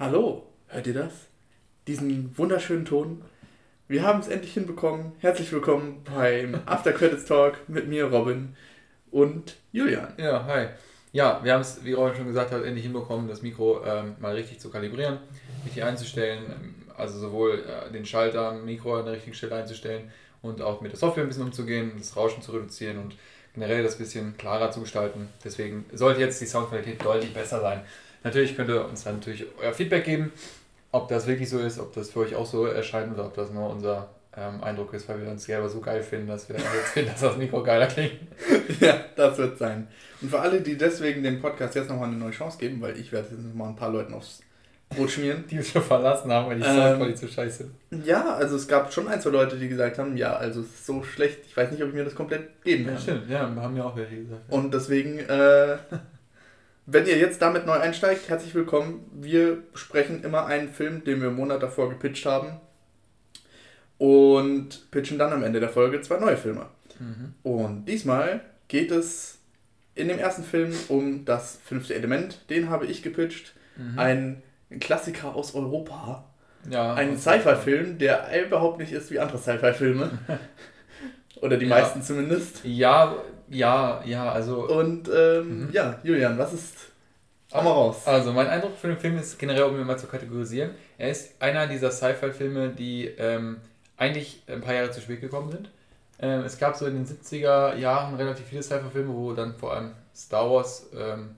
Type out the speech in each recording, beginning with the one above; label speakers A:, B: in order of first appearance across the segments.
A: Hallo, hört ihr das? Diesen wunderschönen Ton? Wir haben es endlich hinbekommen. Herzlich willkommen beim After Credits Talk mit mir, Robin und Julian.
B: Ja, hi. Ja, wir haben es, wie Robin schon gesagt hat, endlich hinbekommen, das Mikro ähm, mal richtig zu kalibrieren, richtig einzustellen. Also sowohl äh, den Schalter, Mikro an der richtigen Stelle einzustellen und auch mit der Software ein bisschen umzugehen, das Rauschen zu reduzieren und generell das bisschen klarer zu gestalten. Deswegen sollte jetzt die Soundqualität deutlich besser sein. Natürlich könnt ihr uns dann natürlich euer Feedback geben, ob das wirklich so ist, ob das für euch auch so erscheint oder ob das nur unser ähm, Eindruck ist, weil wir uns selber so geil finden, dass wir jetzt finden, dass das Mikro geiler klingt.
A: ja, das wird sein. Und für alle, die deswegen dem Podcast jetzt nochmal eine neue Chance geben, weil ich werde jetzt nochmal ein paar Leuten aufs Brot schmieren.
B: die uns schon verlassen haben, weil die Soundqualität ähm, so scheiße.
A: Ja, also es gab schon ein, zwei Leute, die gesagt haben, ja, also es ist so schlecht, ich weiß nicht, ob ich mir das komplett geben kann.
B: Ja, stimmt, ja, haben ja auch welche gesagt.
A: Ja. Und deswegen, äh, wenn ihr jetzt damit neu einsteigt, herzlich willkommen. Wir besprechen immer einen Film, den wir im Monat davor gepitcht haben und pitchen dann am Ende der Folge zwei neue Filme. Mhm. Und diesmal geht es in dem ersten Film um das fünfte Element. Den habe ich gepitcht. Mhm. Ein Klassiker aus Europa. Ja, ein Sci-Fi-Film, der überhaupt nicht ist wie andere Sci-Fi-Filme. Oder die ja. meisten zumindest.
B: Ja, ja, ja, also.
A: Und ähm, mhm. ja, Julian, was ist. Hau mal raus.
B: Also, mein Eindruck für den Film ist generell, um ihn mal zu kategorisieren, er ist einer dieser Sci-Fi-Filme, die ähm, eigentlich ein paar Jahre zu spät gekommen sind. Ähm, es gab so in den 70er Jahren relativ viele Sci-Fi-Filme, wo dann vor allem Star Wars ähm,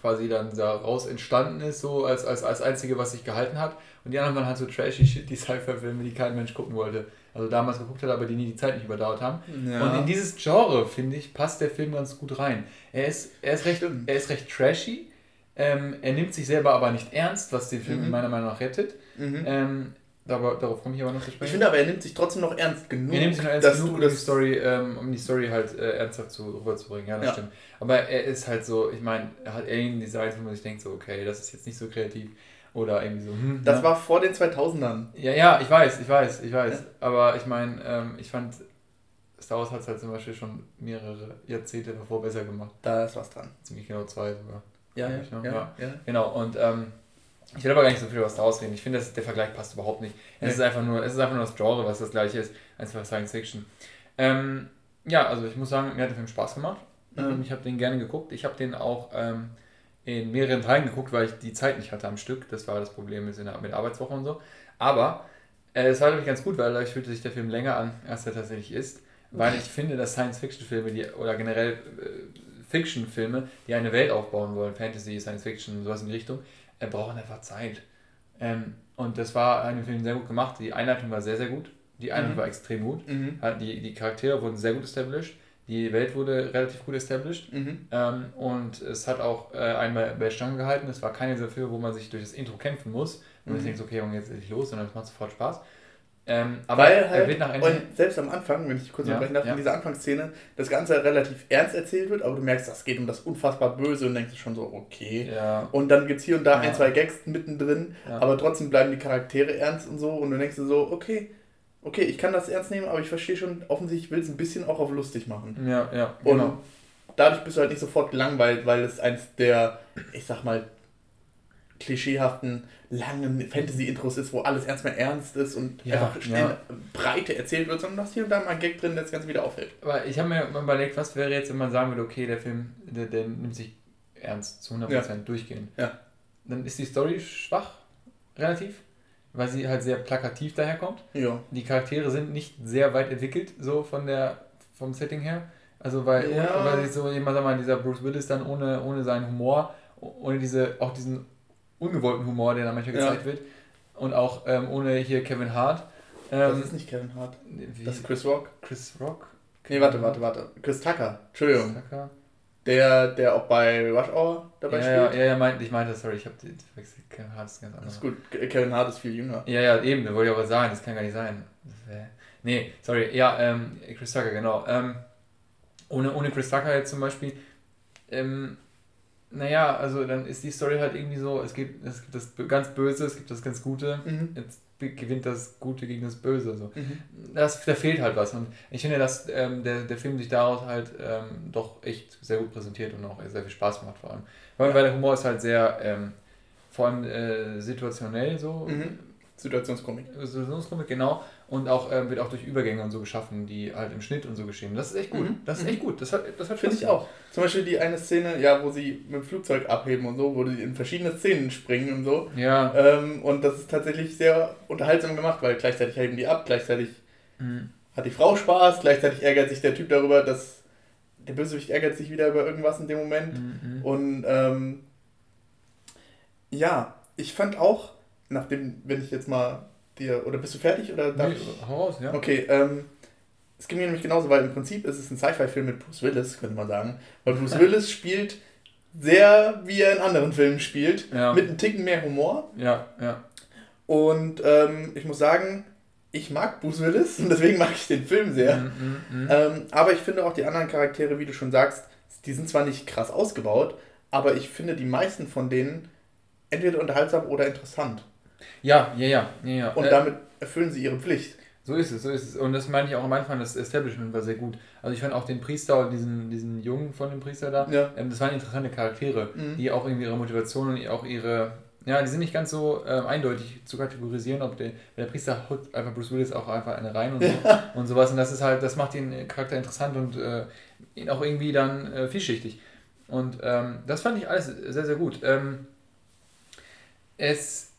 B: quasi dann daraus entstanden ist, so als, als, als einzige, was sich gehalten hat. Und die anderen waren halt so trashy shit, die Sci-Fi-Filme, die kein Mensch gucken wollte. Also damals geguckt hat, aber die nie die Zeit nicht überdauert haben. Ja. Und in dieses Genre, finde ich, passt der Film ganz gut rein. Er ist, er ist, recht, er ist recht trashy. Ähm, er nimmt sich selber aber nicht ernst, was den Film mhm. meiner Meinung nach rettet. Mhm. Ähm, aber, darauf komme ich aber noch zu
A: sprechen. Ich finde aber, er nimmt sich trotzdem noch ernst genug. Er nimmt sich noch
B: ernst genug, um die Story, ähm, um die Story halt äh, ernsthaft zu, rüberzubringen. Ja, das ja. stimmt. Aber er ist halt so, ich meine, er hat Alien-Designs, wo man sich denkt, so, okay, das ist jetzt nicht so kreativ. Oder irgendwie so, hm,
A: Das ja. war vor den 2000ern.
B: Ja, ja, ich weiß, ich weiß, ich weiß. Ja. Aber ich meine, ähm, ich fand, Star Wars hat es halt zum Beispiel schon mehrere Jahrzehnte davor besser gemacht.
A: Da ist was dran.
B: Ziemlich genau zwei sogar.
A: Ja, ja, ja, ja, ja.
B: Genau, und ähm, ich will aber gar nicht so viel über Star Wars reden. Ich finde, der Vergleich passt überhaupt nicht. Es, ist einfach nur, es ist einfach nur das Genre, was das gleiche ist, als für Science Fiction. Ähm, ja, also ich muss sagen, mir hat der Film Spaß gemacht. Mhm. Ähm, ich habe den gerne geguckt. Ich habe den auch ähm, in mehreren Teilen geguckt, weil ich die Zeit nicht hatte am Stück. Das war das Problem mit, der, Arbeitswoche und so. Aber äh, es war, glaube ich, ganz gut, weil dadurch fühlte sich der Film länger an, als er tatsächlich ist. Weil ich finde, dass Science-Fiction-Filme oder generell äh, Fiction-Filme, die eine Welt aufbauen wollen, Fantasy, Science-Fiction, sowas in die Richtung, er braucht einfach Zeit. Ähm, und das war in dem Film sehr gut gemacht. Die Einleitung war sehr, sehr gut. Die Einleitung mhm. war extrem gut. Mhm. Die, die Charaktere wurden sehr gut established. Die Welt wurde relativ gut established. Mhm. Ähm, und es hat auch äh, einmal bei Stange gehalten. Es war keine dieser Filme, wo man sich durch das Intro kämpfen muss. Und mhm. denkt, okay, und jetzt ist los, sondern es macht sofort Spaß. Ähm, aber
A: Weil halt, wird nach Ende und selbst am Anfang, wenn ich kurz unterbrechen ja, darf, ja. in dieser Anfangsszene, das Ganze relativ ernst erzählt wird, aber du merkst, das geht um das unfassbar Böse und denkst schon so, okay. Ja. Und dann gibt es hier und da ein, zwei Gags mittendrin, aber trotzdem bleiben die Charaktere ernst und so und du denkst so, okay, okay, ich kann das ernst nehmen, aber ich verstehe schon, offensichtlich will es ein bisschen auch auf lustig machen.
B: Ja, ja. Genau.
A: Und dadurch bist du halt nicht sofort gelangweilt, weil es eins der, ich sag mal, klischeehaften, langen Fantasy-Intros ist, wo alles erstmal ernst ist und ja, einfach schnell ja. Breite erzählt wird, sondern du hast hier und da mal einen Gag drin, der das Ganze wieder aufhält.
B: Aber ich habe mir überlegt, was wäre jetzt, wenn man sagen würde, okay, der Film, der, der nimmt sich ernst, zu 100% ja. durchgehend.
A: Ja.
B: Dann ist die Story schwach, relativ, weil sie halt sehr plakativ daherkommt.
A: Ja.
B: Die Charaktere sind nicht sehr weit entwickelt, so von der, vom Setting her. Also weil, ja. weil so jemand, sag mal, dieser Bruce Willis dann ohne, ohne seinen Humor, ohne diese, auch diesen ungewollten Humor, der da manchmal gezeigt ja. wird. Und auch ähm, ohne hier Kevin Hart.
A: Ähm, das ist nicht Kevin Hart.
B: Wie?
A: Das ist Chris Rock.
B: Chris Rock?
A: Nee, warte, warte, warte. Chris Tucker. Entschuldigung. Chris Tucker. Der, der auch bei Rush Hour dabei
B: ja,
A: spielt.
B: Ja, ja, ja meint, ich meinte, sorry, ich habe verwechselt. Kevin Hart ist ganz anders.
A: Ist gut. Kevin Hart ist viel jünger.
B: Ja, ja, eben, da wollte ich aber sagen, das kann gar nicht sein. Wär, nee, sorry, ja, ähm, Chris Tucker, genau. Ähm, ohne, ohne Chris Tucker jetzt zum Beispiel, ähm, naja, also dann ist die Story halt irgendwie so, es gibt, es gibt das ganz Böse, es gibt das ganz Gute, mhm. jetzt gewinnt das Gute gegen das Böse. So. Mhm. Das, da fehlt halt was. Und ich finde, dass ähm, der, der Film sich daraus halt ähm, doch echt sehr gut präsentiert und auch sehr viel Spaß macht vor allem. Weil, weil der Humor ist halt sehr ähm, vor allem äh, situationell so. Mhm.
A: Situationskomik.
B: Situationskomik, genau. Und auch äh, wird auch durch Übergänge und so geschaffen, die halt im Schnitt und so geschehen. Das ist echt gut. Mhm. Das ist echt gut. Das hat, das hat
A: Finde ich auch. Zum Beispiel die eine Szene, ja, wo sie mit dem Flugzeug abheben und so, wo sie in verschiedene Szenen springen und so. Ja. Ähm, und das ist tatsächlich sehr unterhaltsam gemacht, weil gleichzeitig heben die ab, gleichzeitig mhm. hat die Frau Spaß, gleichzeitig ärgert sich der Typ darüber, dass der Bösewicht ärgert sich wieder über irgendwas in dem Moment. Mhm. Und ähm, ja, ich fand auch, nachdem, wenn ich jetzt mal dir, oder bist du fertig? Oder darf nee, ich? Hau raus, ja. Okay, ähm, es ging mir nämlich genauso, weil im Prinzip ist es ein Sci-Fi-Film mit Bruce Willis, könnte man sagen. Weil Bruce Willis spielt sehr, wie er in anderen Filmen spielt, ja. mit einem Ticken mehr Humor. Ja, ja. Und ähm, ich muss sagen, ich mag Bruce Willis und deswegen mag ich den Film sehr. Mm, mm, mm. Ähm, aber ich finde auch die anderen Charaktere, wie du schon sagst, die sind zwar nicht krass ausgebaut, aber ich finde die meisten von denen entweder unterhaltsam oder interessant.
B: Ja, ja, ja. ja, ja.
A: Und äh, damit erfüllen sie ihre Pflicht.
B: So ist es, so ist es. Und das meine ich auch am Anfang, das Establishment war sehr gut. Also ich fand auch den Priester und diesen, diesen Jungen von dem Priester da, ja. ähm, das waren interessante Charaktere, mhm. die auch irgendwie ihre Motivation und auch ihre, ja, die sind nicht ganz so ähm, eindeutig zu kategorisieren, ob der, der Priester haut einfach Bruce Willis auch einfach eine rein und, so, und sowas. Und das ist halt, das macht den Charakter interessant und äh, ihn auch irgendwie dann äh, vielschichtig. Und ähm, das fand ich alles sehr, sehr gut. Ähm, es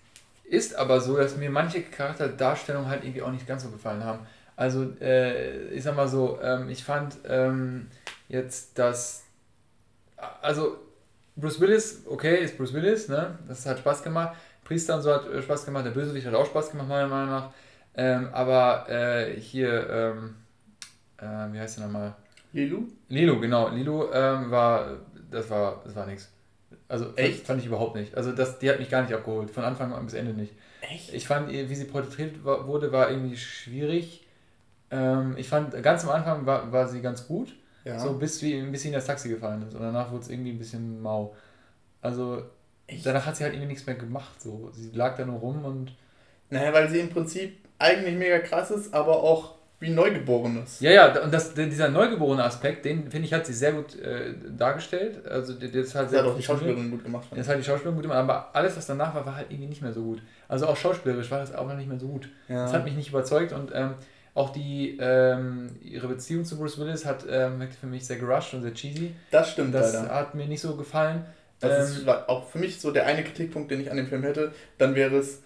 B: ist aber so, dass mir manche Charakterdarstellungen halt irgendwie auch nicht ganz so gefallen haben. Also, äh, ich sag mal so, ähm, ich fand ähm, jetzt das. Also, Bruce Willis, okay, ist Bruce Willis, ne? Das hat Spaß gemacht. Priester und so hat äh, Spaß gemacht. Der Bösewicht hat auch Spaß gemacht, meiner Meinung nach. Ähm, aber äh, hier, ähm, äh, wie heißt der nochmal? Lilu? Lilu, genau. Lilu ähm, war, das war, das war nix. Also echt? Fand, ich überhaupt nicht. Also das, die hat mich gar nicht abgeholt, von Anfang an bis Ende nicht. Echt? Ich fand, wie sie porträtiert wurde, war irgendwie schwierig. Ähm, ich fand, ganz am Anfang war, war sie ganz gut. Ja. So bis, wie, bis sie in das Taxi gefallen ist. Und danach wurde es irgendwie ein bisschen mau. Also Echt? danach hat sie halt irgendwie nichts mehr gemacht. So. Sie lag da nur rum und.
A: Naja, weil sie im Prinzip eigentlich mega krass ist, aber auch wie Neugeborenes.
B: Ja, ja, und das, dieser neugeborene Aspekt, den finde ich, hat sie sehr gut äh, dargestellt. Also, das hat, das hat auch die Schauspielerin gut gemacht. Das hat die Schauspielerin gut gemacht, aber alles, was danach war, war halt irgendwie nicht mehr so gut. Also auch schauspielerisch war das auch noch nicht mehr so gut. Ja. Das hat mich nicht überzeugt und ähm, auch die, ähm, ihre Beziehung zu Bruce Willis hat ähm, für mich sehr gerusht und sehr cheesy. Das stimmt Das leider. hat mir nicht so gefallen.
A: Das ist ähm, auch für mich so der eine Kritikpunkt, den ich an dem Film hätte. Dann wäre es,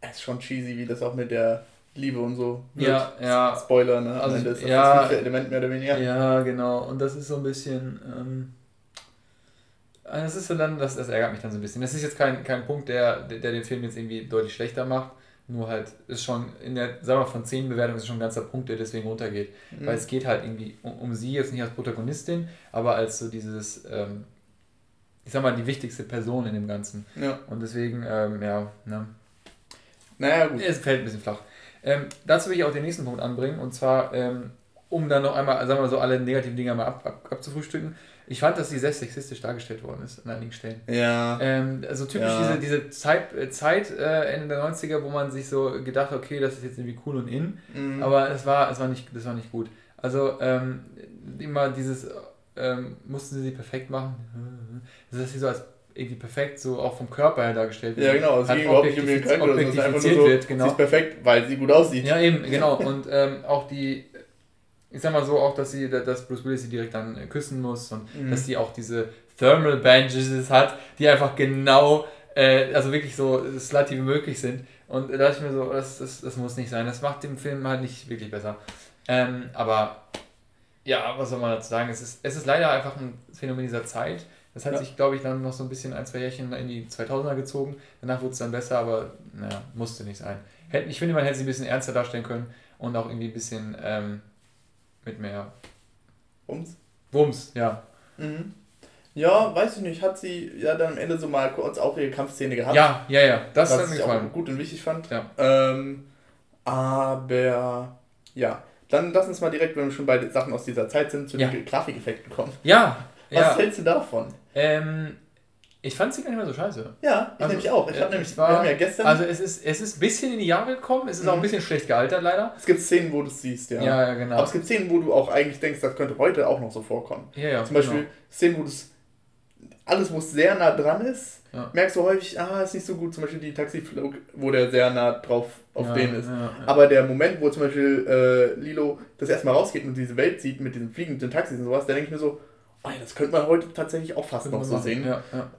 A: es ist schon cheesy, wie das auch mit der Liebe und so. Ja, ja. Spoiler, ne? Also, Ende ist das
B: ja, das Element mehr oder weniger. Ja, genau. Und das ist so ein bisschen. Ähm, das ist so dann, das, das ärgert mich dann so ein bisschen. Das ist jetzt kein, kein Punkt, der, der, der den Film jetzt irgendwie deutlich schlechter macht. Nur halt ist schon in der, sagen wir von 10 Bewertungen ist schon ein ganzer Punkt, der deswegen runtergeht. Mhm. Weil es geht halt irgendwie um, um, sie jetzt nicht als Protagonistin, aber als so dieses, ähm, ich sag mal, die wichtigste Person in dem Ganzen. Ja. Und deswegen, ähm, ja, ne. Naja, gut. Es fällt ein bisschen flach. Ähm, dazu will ich auch den nächsten Punkt anbringen und zwar, ähm, um dann noch einmal, sagen wir mal so, alle negativen Dinge mal ab, ab, abzufrühstücken. Ich fand, dass sie sehr sexistisch dargestellt worden ist an einigen Stellen. Ja. Ähm, also typisch ja. diese, diese Zeit, äh, Zeit äh, Ende der 90er, wo man sich so gedacht hat, okay, das ist jetzt irgendwie cool und in, mhm. aber es war, es war nicht, das war nicht gut. Also ähm, immer dieses, ähm, mussten sie sie perfekt machen, dass sie so als irgendwie perfekt so auch vom Körper her dargestellt wird. Ja, genau. Sie überhaupt nicht um ihren Körper, einfach nur so, wird, genau. sie ist perfekt, weil sie gut aussieht. Ja, eben, genau. Und ähm, auch die, ich sag mal so, auch, dass sie, dass Bruce Willis sie direkt dann küssen muss und mhm. dass sie auch diese Thermal Bandages hat, die einfach genau, äh, also wirklich so slutty wie möglich sind. Und da dachte ich mir so, das, das, das muss nicht sein. Das macht den Film halt nicht wirklich besser. Ähm, aber ja, was soll man dazu sagen? Es ist, es ist leider einfach ein Phänomen dieser Zeit das hat ja. sich, glaube ich, dann noch so ein bisschen ein, zwei Jährchen in die 2000er gezogen. Danach wurde es dann besser, aber naja, musste nicht sein. Ich finde, man hätte sie ein bisschen ernster darstellen können und auch irgendwie ein bisschen ähm, mit mehr Wumms. Wumms, ja.
A: Mhm. Ja, weiß ich nicht, hat sie ja dann am Ende so mal kurz auch ihre Kampfszene gehabt.
B: Ja, ja, ja, das
A: was hat mir gefallen. auch gut und wichtig fand. Ja. Ähm, aber ja, dann lass uns mal direkt, wenn wir schon bei Sachen aus dieser Zeit sind, zu ja. den Grafikeffekten kommen. Ja. Was ja. hältst du davon?
B: Ähm, ich fand sie gar nicht mehr so scheiße.
A: Ja, ich also, nämlich auch. Ich äh, nämlich,
B: war, wir haben ja gestern. Also es ist, es ist ein bisschen in die Jahre gekommen, es ist mhm. auch ein mhm. bisschen schlecht gealtert leider.
A: Es gibt Szenen, wo du es siehst, ja. Ja, ja, genau. Aber es gibt Szenen, wo du auch eigentlich denkst, das könnte heute auch noch so vorkommen. Ja, ja. Zum Beispiel genau. Szenen, wo du es alles, wo es sehr nah dran ist, ja. merkst du häufig, ah, ist nicht so gut, zum Beispiel die Taxiflug, wo der sehr nah drauf auf ja, den ist. Aber der Moment, wo zum Beispiel äh, Lilo das erstmal rausgeht und diese Welt sieht mit diesen fliegenden Taxis und sowas, da denke ich mir so, das könnte man heute tatsächlich auch fast noch so sehen.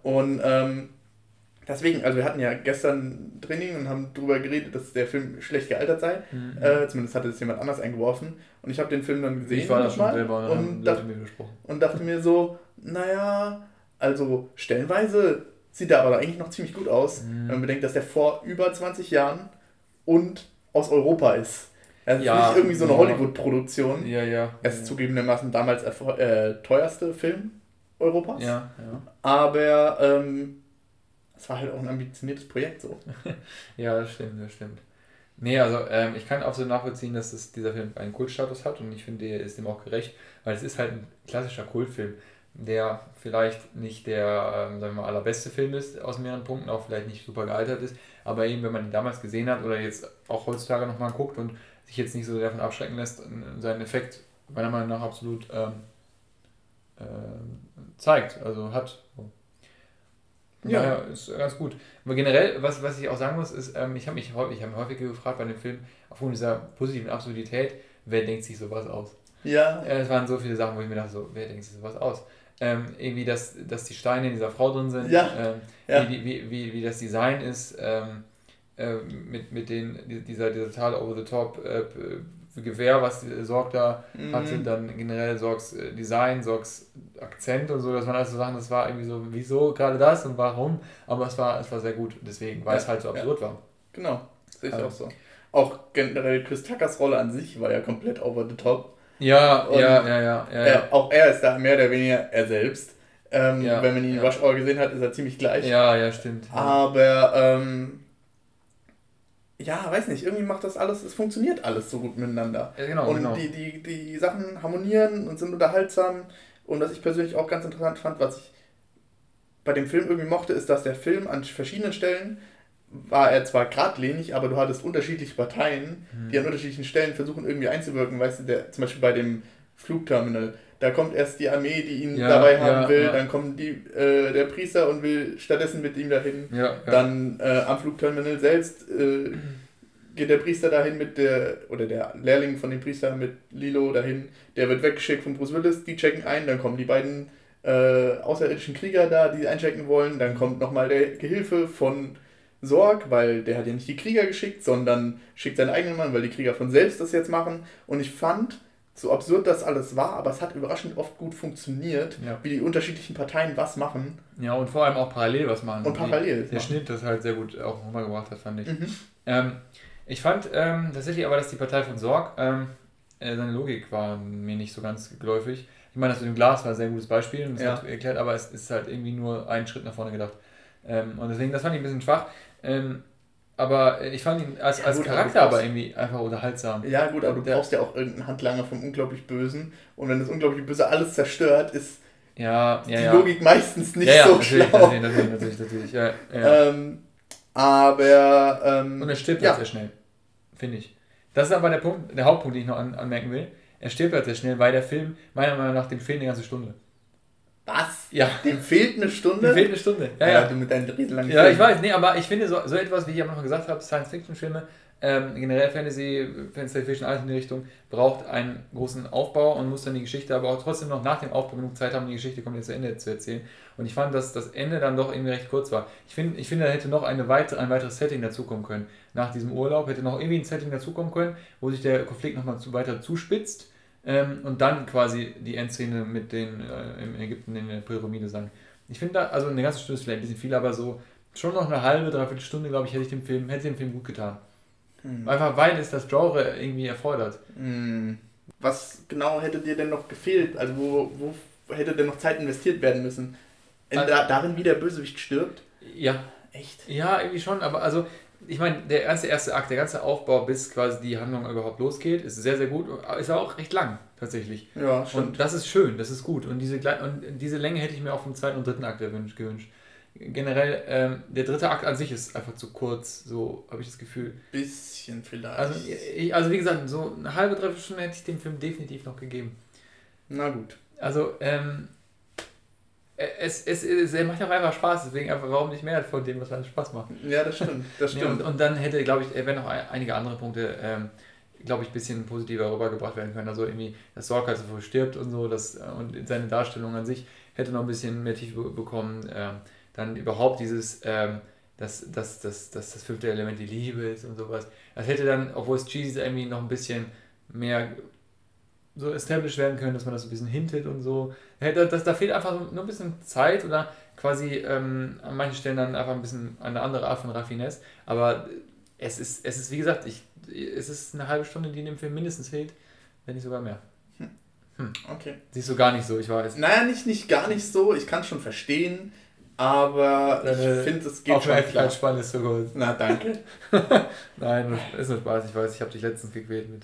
A: Und ähm, deswegen, also wir hatten ja gestern Training und haben darüber geredet, dass der Film schlecht gealtert sei. Mhm. Äh, zumindest hatte das jemand anders eingeworfen. Und ich habe den Film dann gesehen. Ich war da schon selber und, dacht, und dachte mir so, naja, also stellenweise sieht er aber eigentlich noch ziemlich gut aus, mhm. wenn man bedenkt, dass der vor über 20 Jahren und aus Europa ist. Er ist ja, nicht irgendwie so eine ja. Hollywood-Produktion. Ja, ja. Er ist ja. zugegebenermaßen damals äh, teuerste Film Europas. Ja, ja. Aber ähm, es war halt auch ein ambitioniertes Projekt so.
B: ja, das stimmt, das stimmt. Nee, also ähm, ich kann absolut nachvollziehen, dass es, dieser Film einen Kultstatus hat und ich finde, er ist dem auch gerecht, weil es ist halt ein klassischer Kultfilm der vielleicht nicht der, ähm, sagen wir mal, allerbeste Film ist aus mehreren Punkten, auch vielleicht nicht super gealtert ist, aber eben, wenn man ihn damals gesehen hat oder jetzt auch heutzutage nochmal guckt und sich jetzt nicht so davon abschrecken lässt, seinen Effekt meiner Meinung nach absolut ähm, äh, zeigt, also hat. Ja, ja, ist ganz gut. Aber generell, was, was ich auch sagen muss, ist, ähm, ich habe mich häufig, ich hab mich häufiger gefragt bei dem Film, aufgrund dieser positiven Absurdität, wer denkt sich sowas aus? Ja. Es waren so viele Sachen, wo ich mir dachte, so, wer denkt sich sowas aus? ähm, irgendwie, dass, dass die Steine in dieser Frau drin sind, ja. Ähm, ja. Wie, wie, wie, wie das Design ist, ähm, äh, mit, mit den, dieser, dieser total over-the-top äh, Gewehr, was Sorg da mhm. hatte, dann generell Sorgs äh, Design, Sorgs Akzent und so, das waren alles so Sachen, das war irgendwie so, wieso gerade das und warum, aber es war, es war sehr gut, deswegen, weil ja. es halt so absurd war.
A: Genau, sehe ich also. auch so. Auch generell Chris Tuckers Rolle an sich war ja komplett over the top. Ja, ja, ja, ja, ja, ja. Auch er ist da mehr oder weniger er selbst. Ähm, ja, wenn man ihn in Rush Hour gesehen hat, ist er ziemlich gleich.
B: Ja, ja, stimmt. Ja.
A: Aber, ähm, ja, weiß nicht, irgendwie macht das alles, es funktioniert alles so gut miteinander. Ja, genau, und genau. Die, die, die Sachen harmonieren und sind unterhaltsam. Und was ich persönlich auch ganz interessant fand, was ich bei dem Film irgendwie mochte, ist, dass der Film an verschiedenen Stellen war er zwar geradlinig, aber du hattest unterschiedliche Parteien, mhm. die an unterschiedlichen Stellen versuchen irgendwie einzuwirken. Weißt du, der, zum Beispiel bei dem Flugterminal, da kommt erst die Armee, die ihn ja, dabei haben ja, will, ja. dann kommt die, äh, der Priester und will stattdessen mit ihm dahin. Dann äh, am Flugterminal selbst äh, geht der Priester dahin mit der, oder der Lehrling von dem Priester mit Lilo dahin, der wird weggeschickt von Bruce Willis, die checken ein, dann kommen die beiden äh, außerirdischen Krieger da, die einchecken wollen, dann kommt nochmal der Gehilfe von Sorg, weil der hat ja nicht die Krieger geschickt, sondern schickt seinen eigenen Mann, weil die Krieger von selbst das jetzt machen. Und ich fand, so absurd das alles war, aber es hat überraschend oft gut funktioniert, ja. wie die unterschiedlichen Parteien was machen.
B: Ja, und vor allem auch parallel was machen. Und parallel. Die, der Schnitt das halt sehr gut auch nochmal gebracht hat, fand ich. Mhm. Ähm, ich fand ähm, tatsächlich aber, dass die Partei von Sorg, ähm, äh, seine Logik war mir nicht so ganz geläufig. Ich meine, das mit dem Glas war ein sehr gutes Beispiel und das ja. hat erklärt, aber es ist halt irgendwie nur einen Schritt nach vorne gedacht. Ähm, und deswegen, das fand ich ein bisschen schwach. Ähm, aber ich fand ihn als, ja, als gut, Charakter aber, irgendwie einfach unterhaltsam.
A: Ja, gut, aber du der, brauchst ja auch irgendeinen Handlanger vom Unglaublich Bösen. Und wenn das Unglaublich Böse alles zerstört, ist ja, ja, die ja. Logik meistens nicht so natürlich, schlau. Natürlich, natürlich, natürlich, natürlich. Ja, ähm, aber. Ähm,
B: Und er stirbt ja. halt sehr schnell. Finde ich. Das ist aber der Punkt, der Hauptpunkt, den ich noch an, anmerken will. Er stirbt halt sehr schnell, weil der Film meiner Meinung nach dem Film eine ganze Stunde.
A: Was? Ja. Dem fehlt eine Stunde?
B: Dem fehlt eine Stunde. Ja, ja. ja. Du mit deinen riesenlangen Ja, Filmen. ich weiß, nee, aber ich finde so, so etwas, wie ich am Anfang gesagt habe, Science-Fiction-Filme, ähm, generell Fantasy, Fantasy Fiction, alles in die Richtung, braucht einen großen Aufbau und muss dann die Geschichte aber auch trotzdem noch nach dem Aufbau genug Zeit haben, die Geschichte komplett zu Ende zu erzählen. Und ich fand, dass das Ende dann doch irgendwie recht kurz war. Ich, find, ich finde, da hätte noch eine weitere, ein weiteres Setting dazukommen können. Nach diesem Urlaub hätte noch irgendwie ein Setting dazukommen können, wo sich der Konflikt nochmal zu, weiter zuspitzt ähm, und dann quasi die Endszene mit den äh, in Ägypten in der Pyramide sagen. Ich finde da, also eine ganze Stunde ist vielleicht ein bisschen viel, aber so schon noch eine halbe, dreiviertel Stunde, glaube ich, hätte ich dem Film, hätte dem Film gut getan. Hm. Einfach weil es das Genre irgendwie erfordert.
A: Hm. Was genau hätte dir denn noch gefehlt? Also wo, wo hätte denn noch Zeit investiert werden müssen? In, also, darin, wie der Bösewicht stirbt?
B: Ja. Echt? Ja, irgendwie schon, aber also ich meine, der ganze erste Akt, der ganze Aufbau, bis quasi die Handlung überhaupt losgeht, ist sehr, sehr gut. Ist auch recht lang, tatsächlich. Ja, stimmt. Und das ist schön, das ist gut. Und diese, und diese Länge hätte ich mir auch vom zweiten und dritten Akt gewünscht. Generell, ähm, der dritte Akt an sich ist einfach zu kurz, so habe ich das Gefühl.
A: Bisschen vielleicht.
B: Also, ich, also wie gesagt, so eine halbe, dreiviertel Stunde hätte ich dem Film definitiv noch gegeben.
A: Na gut.
B: Also, ähm, es, es, es, es macht auch einfach Spaß, deswegen einfach, warum nicht mehr von dem, was einem Spaß macht.
A: Ja, das stimmt. Das stimmt.
B: Und, und dann hätte, glaube ich, wenn noch einige andere Punkte, ähm, glaube ich, ein bisschen positiver rübergebracht werden können. Also irgendwie, dass Sorg halt so früh stirbt und so, das, und seine Darstellung an sich hätte noch ein bisschen mehr Tiefe bekommen. Ähm, dann überhaupt dieses, ähm, dass, dass, dass, dass das fünfte Element die Liebe ist und sowas. Das hätte dann, obwohl es cheesy ist, irgendwie noch ein bisschen mehr so established werden können, dass man das ein bisschen hintet und so. Das, da fehlt einfach nur ein bisschen Zeit oder quasi ähm, an manchen Stellen dann einfach ein bisschen eine andere Art von Raffinesse. Aber es ist, es ist wie gesagt, ich, es ist eine halbe Stunde, die in dem Film mindestens fehlt, wenn nicht sogar mehr. Hm. Hm. Okay. Siehst du gar nicht so, ich weiß.
A: Naja, nicht, nicht gar nicht so. Ich kann es schon verstehen. Aber ich finde, es geht schon klar. Spann ist so gut.
B: Na, danke. Nein, ist nur Spaß. Ich weiß, ich habe dich letztens gequält mit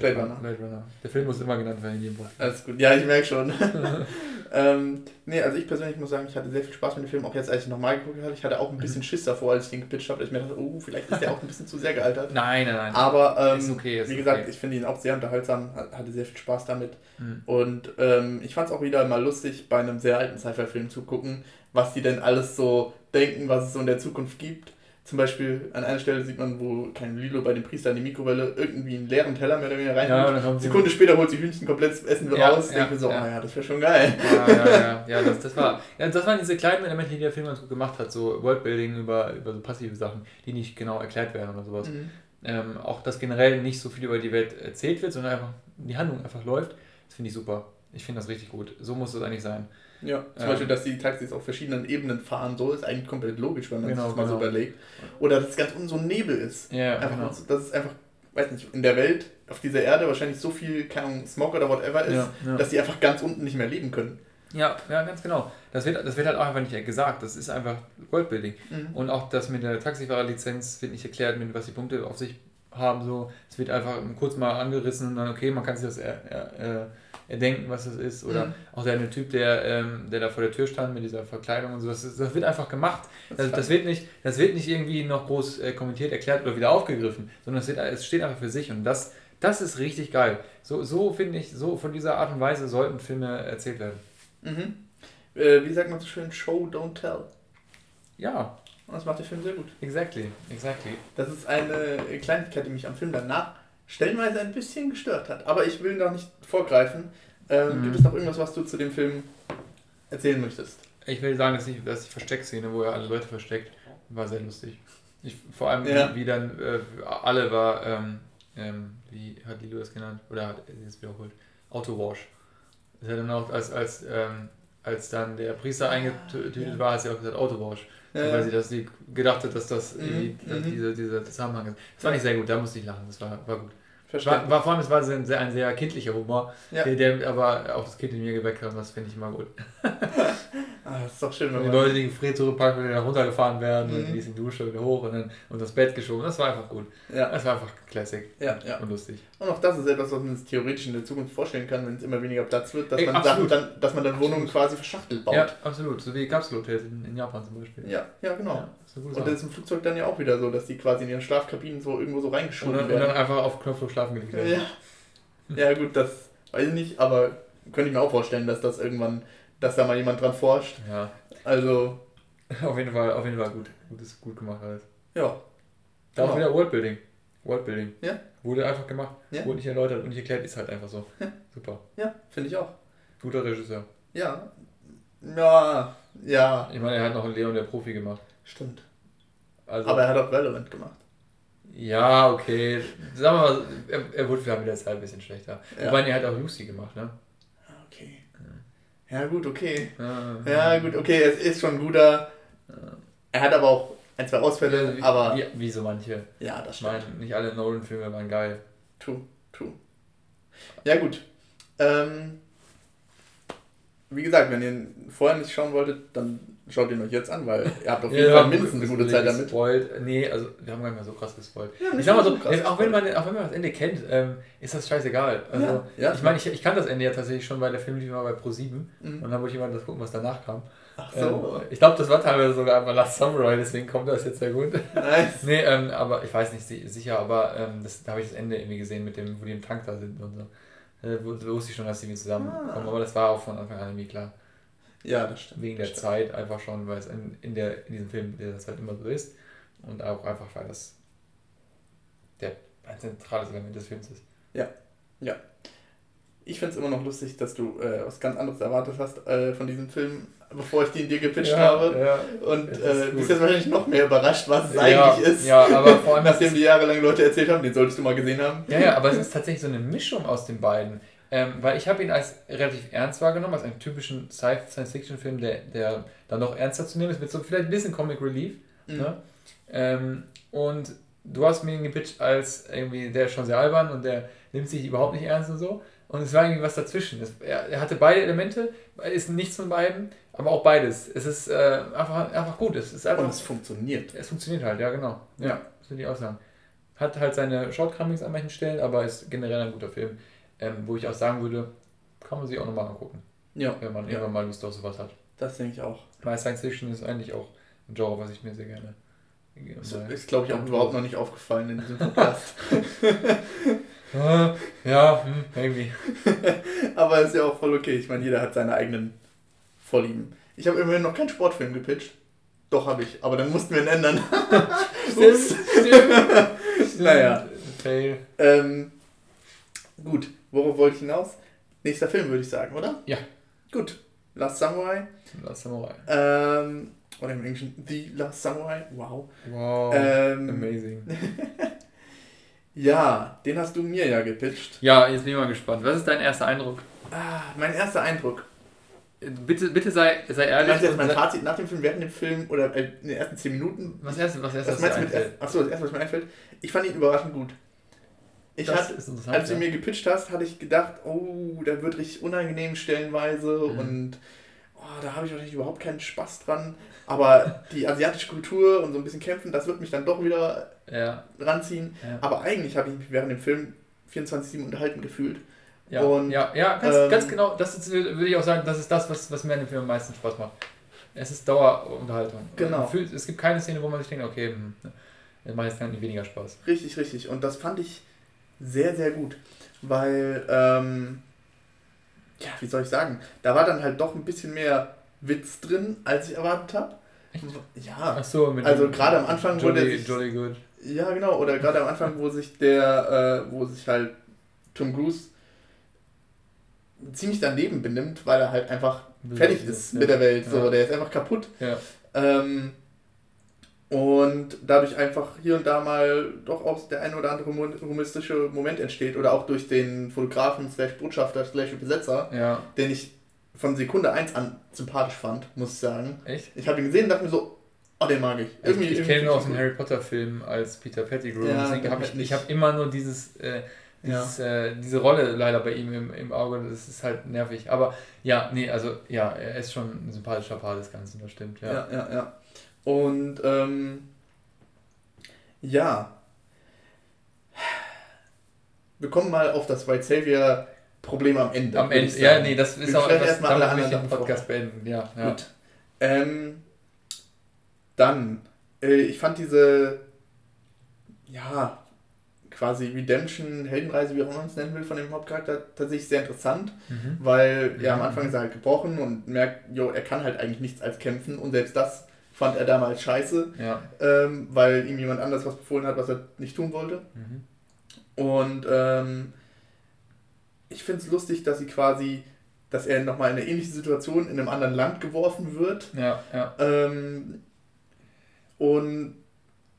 B: Blade, Runner. Blade Runner. Der Film muss immer genannt werden in jedem Podcast.
A: Alles gut. Ja, ich merke schon. ähm, nee, also ich persönlich muss sagen, ich hatte sehr viel Spaß mit dem Film. Auch jetzt, als ich nochmal geguckt habe, ich hatte auch ein bisschen mhm. Schiss davor, als ich den gepitcht habe, dass ich mir dachte, oh, vielleicht ist der auch ein bisschen zu sehr gealtert. Nein, nein, nein. Aber ähm, ist okay, ist wie gesagt, okay. ich finde ihn auch sehr unterhaltsam, hatte sehr viel Spaß damit. Mhm. Und ähm, ich fand es auch wieder mal lustig, bei einem sehr alten Sci-Fi-Film zu gucken, was die denn alles so denken, was es so in der Zukunft gibt. Zum Beispiel an einer Stelle sieht man, wo kein Lilo bei dem Priester in die Mikrowelle irgendwie einen leeren Teller mehr oder weniger rein. Ja, Sekunde später holt sie Hühnchen komplett Essen ja, raus. Ja, denke mir so, ja. oh ja, das wäre schon geil.
B: Ja, ja, ja. ja das, das, war, ja, das waren diese kleinen Elemente, die der Film ganz gut gemacht hat. So Worldbuilding über, über so passive Sachen, die nicht genau erklärt werden oder sowas. Mhm. Ähm, auch, dass generell nicht so viel über die Welt erzählt wird, sondern einfach die Handlung einfach läuft. Das finde ich super. Ich finde das richtig gut. So muss es eigentlich sein.
A: Ja, zum ähm, Beispiel, dass die Taxis auf verschiedenen Ebenen fahren, so ist eigentlich komplett logisch, wenn man genau, sich das mal genau. so überlegt. Oder dass es ganz unten so ein Nebel ist. Ja, einfach genau. so, dass es einfach, weiß nicht, in der Welt, auf dieser Erde wahrscheinlich so viel, keine Ahnung, Smog oder whatever ist, ja, ja. dass die einfach ganz unten nicht mehr leben können.
B: Ja, ja, ganz genau. Das wird, das wird halt auch einfach nicht gesagt. Das ist einfach Worldbuilding. Mhm. Und auch das mit der Taxifahrerlizenz wird nicht erklärt, mit was die Punkte auf sich haben. So. Es wird einfach kurz mal angerissen und dann, okay, man kann sich das er, er, erdenken, was das ist. Oder mhm. auch der eine Typ, der, ähm, der da vor der Tür stand mit dieser Verkleidung und so. Das, das wird einfach gemacht. Das, das, wird nicht, das wird nicht irgendwie noch groß äh, kommentiert, erklärt oder wieder aufgegriffen, sondern es, wird, es steht einfach für sich. Und das, das ist richtig geil. So, so finde ich, so von dieser Art und Weise sollten Filme erzählt werden.
A: Mhm. Äh, wie sagt man so schön? Show, don't tell. Ja. Und das macht der Film sehr gut.
B: Exactly, exactly.
A: Das ist eine Kleinigkeit, die mich am Film danach stellenweise ein bisschen gestört hat. Aber ich will noch nicht vorgreifen. Ähm, mhm. Gibt es noch irgendwas, was du zu dem Film erzählen möchtest?
B: Ich will sagen, dass, ich, dass die Versteckszene, wo er alle Leute versteckt, war sehr lustig. Ich, vor allem, ja. wie, dann äh, alle war, ähm, ähm, wie hat Lilo das genannt? Oder hat er es wiederholt? Autowash. Das hat dann auch, als, als, ähm, als dann der Priester eingetütet ja. war, hat sie auch gesagt Autowash. Ja. Weil sie das sie gedacht hat, dass das mhm. die, mhm. diese, dieser Zusammenhang ist. Das war nicht sehr gut, da musste ich lachen, das war, war gut. War, war, vor allem, es war ein sehr, ein sehr kindlicher Humor, ja. der, der, aber auch das Kind in mir geweckt hat das finde ich immer gut. ah, das ist doch schön, wenn Die Leute, die Fred zurückpacken, wenn die dann runtergefahren werden mhm. und die ist in die Dusche wieder hoch und dann und das Bett geschoben, das war einfach gut. Ja. Das war einfach Classic ja, ja. und lustig.
A: Und auch das ist etwas, was man sich theoretisch in der Zukunft vorstellen kann, wenn es immer weniger Platz wird, dass, Ey, man, Sachen dann, dass man dann Wohnungen quasi verschachtelt baut.
B: Ja, absolut. So wie Kapselhotels in, in Japan zum Beispiel.
A: Ja, ja genau. Ja, und das ist im Flugzeug dann ja auch wieder so, dass die quasi in ihren Schlafkabinen so irgendwo so reingeschoben werden.
B: Und dann einfach auf Knopfdruck schlafen gelegt werden.
A: Ja. ja, gut, das weiß ich nicht, aber könnte ich mir auch vorstellen, dass das irgendwann, dass da mal jemand dran forscht. Ja. Also.
B: Auf jeden Fall, auf jeden Fall gut. Gut, ist gut gemacht alles. Ja. Da genau. auch wieder Worldbuilding. Worldbuilding. Ja. Wurde einfach gemacht. Ja. Wurde nicht erläutert und nicht erklärt, ist halt einfach so. Ja. Super.
A: Ja, finde ich auch.
B: Guter Regisseur.
A: Ja. Ja. Ja.
B: Ich meine, er hat noch Leon der Profi gemacht.
A: Stimmt. Also, Aber er hat auch Relevant gemacht.
B: Ja, okay. Sagen wir mal, er, er wurde mit der Zeit ein bisschen schlechter. Ja. Wobei er hat auch Lucy gemacht, ne?
A: Ah, okay. Ja, gut, okay. Ja, ja gut, okay, es ist schon ein guter. Er hat aber auch ein, zwei Ausfälle,
B: wie,
A: aber.
B: Wie, wie, so manche.
A: Ja, das stimmt.
B: Meine, nicht alle Nolan-Filme waren geil.
A: True, true. Ja, gut. Ähm, wie gesagt, wenn ihr vorher nicht schauen wolltet, dann schaut ihn euch jetzt an, weil ihr habt auf jeden ja, Fall mindestens eine gute Zeit damit.
B: Gespoilt. Nee, also wir haben gar nicht mehr so krass gespoilt. Ja, ich sag mal so, so auch, wenn man, auch wenn man das Ende kennt, ähm, ist das scheißegal. Also, ja, ja. Ich meine, ich, ich kann das Ende ja tatsächlich schon, weil der Film lief mal bei Pro7 mhm. und dann wollte ich mal das gucken, was danach kam. Ach so. Ähm, ich glaube, das war teilweise sogar einfach Last Samurai, deswegen kommt das jetzt sehr gut. Nice. nee, ähm, aber ich weiß nicht sicher, aber ähm, das, da habe ich das Ende irgendwie gesehen, mit dem, wo die im Tank da sind und so. Da wusste ich schon, dass die zusammenkommen, ah. aber das war auch von Anfang an irgendwie klar. Ja, das stimmt. Wegen der stimmt. Zeit einfach schon, weil es in, in, der, in diesem Film das halt immer so ist. Und auch einfach, weil das der, ein zentrales Element des Films ist.
A: Ja, ja. Ich finde es immer noch lustig, dass du äh, was ganz anderes erwartet hast äh, von diesem Film, bevor ich den dir gepitcht ja, habe. Ja, und äh, bist jetzt wahrscheinlich noch mehr überrascht, was es ja, eigentlich ist. Ja, aber vor allem. Nachdem die jahrelang Leute erzählt haben, den solltest du mal gesehen haben.
B: Ja, ja, aber es ist tatsächlich so eine Mischung aus den beiden. Ähm, weil ich habe ihn als relativ ernst wahrgenommen, als einen typischen Science-Fiction-Film, der, der dann noch ernster zu nehmen ist, mit so vielleicht ein bisschen Comic Relief. Mhm. Ne? Ähm, und du hast mir ihn gepitcht als irgendwie, der ist schon sehr albern und der nimmt sich überhaupt nicht ernst und so. Und es war irgendwie was dazwischen. Es, er, er, hatte beide Elemente, ist nichts von beiden, aber auch beides. Es ist äh, einfach, einfach gut. Es ist einfach,
A: und es funktioniert.
B: Es funktioniert halt, ja, genau. Ja, ja. das würde ich auch sagen. Hat halt seine Shortcomings an manchen Stellen, aber ist generell ein guter Film ähm, wo ich auch sagen würde, kann man sich auch nochmal angucken. Ja. Wenn man ja. irgendwann mal Lust auf sowas hat.
A: Das denke ich auch.
B: Weil Science Fiction ist eigentlich auch ein Genre, was ich mir sehr gerne.
A: Das ist, glaube ich, auch überhaupt noch nicht aufgefallen in diesem Podcast.
B: ja, hm, maybe.
A: Aber ist ja auch voll okay. Ich meine, jeder hat seine eigenen Vorlieben. Ich habe immerhin noch keinen Sportfilm gepitcht. Doch, habe ich. Aber dann mussten wir ihn ändern. Ups. naja. Fail. Ähm, Gut, worauf wollte ich hinaus? Nächster Film, würde ich sagen, oder? Ja. Gut. Last Samurai. Last Samurai. Ähm, oder im Englischen The Last Samurai. Wow. Wow. Ähm, Amazing. ja, den hast du mir ja gepitcht.
B: Ja, jetzt bin ich mal gespannt. Was ist dein erster Eindruck?
A: Ah, mein erster Eindruck.
B: Bitte, bitte sei, sei ehrlich. Meinst
A: du jetzt mein Fazit nach dem Film, während dem Film oder in den ersten 10 Minuten? Was erst, was erst, was, was meinst du mit erst, Achso, das erste, was mir einfällt. Ich fand ihn überraschend gut. Ich das hatte, als du ja. mir gepitcht hast, hatte ich gedacht, oh, da wird richtig unangenehm stellenweise mhm. und oh, da habe ich wahrscheinlich überhaupt keinen Spaß dran. Aber die asiatische Kultur und so ein bisschen kämpfen, das wird mich dann doch wieder ja. ranziehen. Ja. Aber eigentlich habe ich mich während dem Film 24-7 unterhalten gefühlt.
B: Ja, und, ja, ja ganz, ähm, ganz genau. Das ist, würde ich auch sagen, das ist das, was, was mir an dem Film am meisten Spaß macht. Es ist Dauerunterhaltung. Genau. Es gibt keine Szene, wo man sich denkt, okay, hm, das macht jetzt dann weniger Spaß.
A: Richtig, richtig. Und das fand ich sehr, sehr gut. Weil, ähm, ja, wie soll ich sagen, da war dann halt doch ein bisschen mehr Witz drin, als ich erwartet habe. Ja, Ach so, mit also gerade am Anfang Jolly, wurde sich, Jolly Good. Ja, genau, oder gerade am Anfang, wo sich der, äh, wo sich halt Tom Cruise ziemlich daneben benimmt, weil er halt einfach fertig ist ja. mit der Welt. So, der ist einfach kaputt. Ähm, und dadurch einfach hier und da mal doch auch der ein oder andere humoristische Moment entsteht oder auch durch den Fotografen slash Botschafter slash Besetzer, ja. den ich von Sekunde 1 an sympathisch fand, muss ich sagen. Echt? Ich habe ihn gesehen und dachte mir so, oh, den mag ich.
B: Irgendwie, ich, ich kenne nur aus dem Harry Potter Film als Peter Pettigrew. Ja, deswegen habe ich, ich habe immer nur dieses, äh, ja. äh, diese Rolle leider bei ihm im, im Auge. Das ist halt nervig. Aber ja, nee, also ja, er ist schon ein sympathischer Part des Ganzen, das stimmt.
A: Ja, ja, ja. ja. Und ähm, ja, wir kommen mal auf das White Savior Problem am Ende. Am Ende, ja, nee, das ist wir auch etwas, erstmal alle anderen den Podcast beenden. Ja, ja. Gut. Ähm, dann, äh, ich fand diese, ja, quasi Redemption, Heldenreise, wie auch immer man es nennen will, von dem Hauptcharakter tatsächlich sehr interessant, mhm. weil ja, am Anfang ist er halt gebrochen und merkt, jo, er kann halt eigentlich nichts als kämpfen und selbst das fand er damals scheiße, ja. ähm, weil ihm jemand anders was befohlen hat, was er nicht tun wollte. Mhm. Und ähm, ich finde es lustig, dass sie quasi, dass er nochmal in eine ähnliche Situation in einem anderen Land geworfen wird. Ja, ja. Ähm,
B: und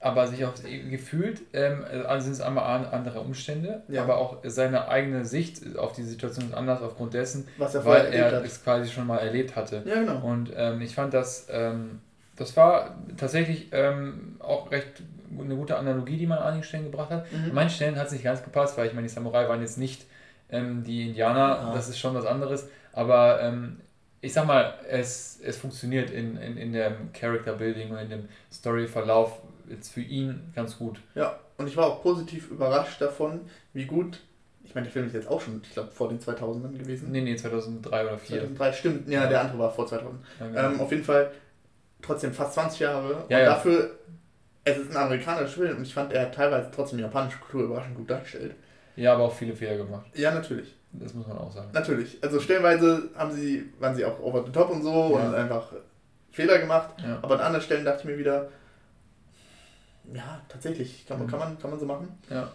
B: aber sich auch gefühlt, ähm, also sind es einmal andere Umstände, ja. aber auch seine eigene Sicht auf die Situation ist anders aufgrund dessen, Was er weil er es quasi schon mal erlebt hatte. Ja, genau. Und ähm, ich fand das ähm, das war tatsächlich ähm, auch recht eine gute Analogie, die man an einigen Stellen gebracht hat. Mhm. An manchen Stellen hat es nicht ganz gepasst, weil ich meine, die Samurai waren jetzt nicht ähm, die Indianer, ah. das ist schon was anderes. Aber ähm, ich sag mal, es, es funktioniert in, in, in dem Character Building und in dem Story-Verlauf jetzt für ihn ganz gut.
A: Ja, und ich war auch positiv überrascht davon, wie gut ich meine, der Film ist jetzt auch schon, ich glaube, vor den 2000ern gewesen.
B: Nee, nee, 2003 oder 2004.
A: 2003, stimmt. Ja, ja. der andere war vor 2000. Ja, genau. ähm, auf jeden Fall, trotzdem fast 20 Jahre. Ja, und dafür, es ist ein amerikanischer Film und ich fand, er hat teilweise trotzdem die japanische Kultur überraschend gut dargestellt.
B: Ja, aber auch viele Fehler gemacht.
A: Ja, natürlich.
B: Das muss man auch sagen.
A: Natürlich. Also stellenweise haben sie, waren sie auch over the top und so und einfach Fehler gemacht. Aber an anderen Stellen dachte ich mir wieder, ja, tatsächlich, kann man, mhm. kann man, kann man so machen. Ja.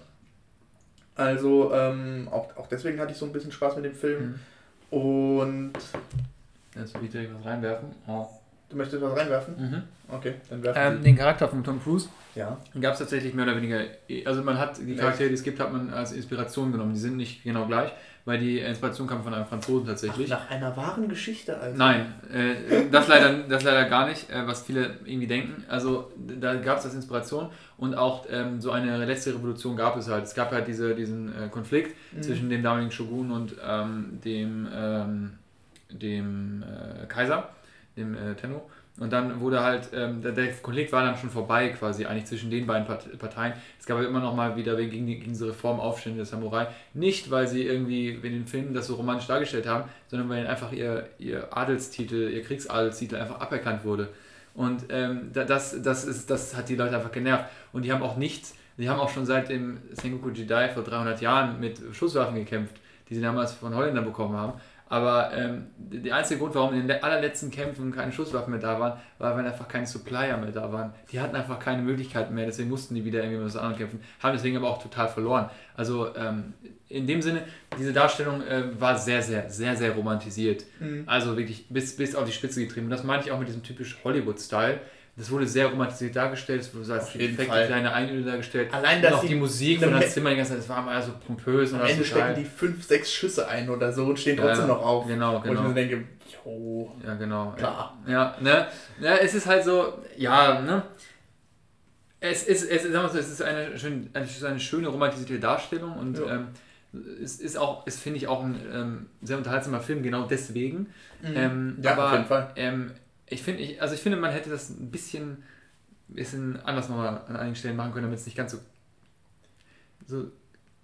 A: Also ähm, auch, auch deswegen hatte ich so ein bisschen Spaß mit dem Film. Mhm. Und.
B: Jetzt will ich direkt was reinwerfen. Oh.
A: Du möchtest was reinwerfen? Mhm.
B: Okay, dann werfen ähm, Den Charakter von Tom Cruise ja. gab es tatsächlich mehr oder weniger. Also man hat die Charaktere, die es gibt, hat man als Inspiration genommen. Die sind nicht genau gleich, weil die Inspiration kam von einem Franzosen tatsächlich.
A: Ach, nach einer wahren Geschichte
B: also. Nein, äh, das, leider, das leider gar nicht, äh, was viele irgendwie denken. Also da gab es das Inspiration und auch ähm, so eine letzte Revolution gab es halt. Es gab halt diese, diesen äh, Konflikt mhm. zwischen dem damaligen Shogun und ähm, dem, ähm, dem äh, Kaiser, dem äh, Tenno. Und dann wurde halt, ähm, der, Konflikt war dann schon vorbei quasi, eigentlich zwischen den beiden Parteien. Es gab aber immer noch mal wieder gegen, die, gegen diese Reformaufstände der Samurai. Nicht, weil sie irgendwie in den Filmen das so romantisch dargestellt haben, sondern weil ihnen einfach ihr, ihr Adelstitel, ihr Kriegsadelstitel einfach aberkannt wurde. Und ähm, das, das, ist, das hat die Leute einfach genervt. Und die haben auch nichts, die haben auch schon seit dem Sengoku Jidai vor 300 Jahren mit Schusswaffen gekämpft, die sie damals von Holländern bekommen haben. Aber ähm, der einzige Grund, warum in den allerletzten Kämpfen keine Schusswaffen mehr da waren, war, weil einfach keine Supplier mehr da waren. Die hatten einfach keine Möglichkeiten mehr, deswegen mussten die wieder irgendwie mit was anderem kämpfen, haben deswegen aber auch total verloren. Also ähm, in dem Sinne, diese Darstellung äh, war sehr, sehr, sehr, sehr romantisiert. Mhm. Also wirklich bis, bis auf die Spitze getrieben. Und das meinte ich auch mit diesem typisch Hollywood-Style. Das wurde sehr romantisiert dargestellt, es wurde so als perfekte kleine Einöde dargestellt. Allein, dass und auch die, Musik von Hans Zimmer die ganze Zeit, das war immer so pompös.
A: Am Ende stecken die fünf, sechs Schüsse ein oder so und stehen trotzdem ja, noch auf. Genau, genau. Und ich mir denke, jo,
B: ja, genau. Klar. Ja, ne? ja, es ist halt so, ja, ne? Es ist, es, sagen wir so, es ist eine, schön, eine schöne romantisierte Darstellung und ja. ähm, es ist auch, ist finde ich auch ein ähm, sehr unterhaltsamer Film, genau deswegen. Mhm. Ähm, ja, aber, auf jeden Fall. Ich finde, ich, also ich finde, man hätte das ein bisschen, bisschen anders nochmal an einigen Stellen machen können, damit es nicht ganz so, so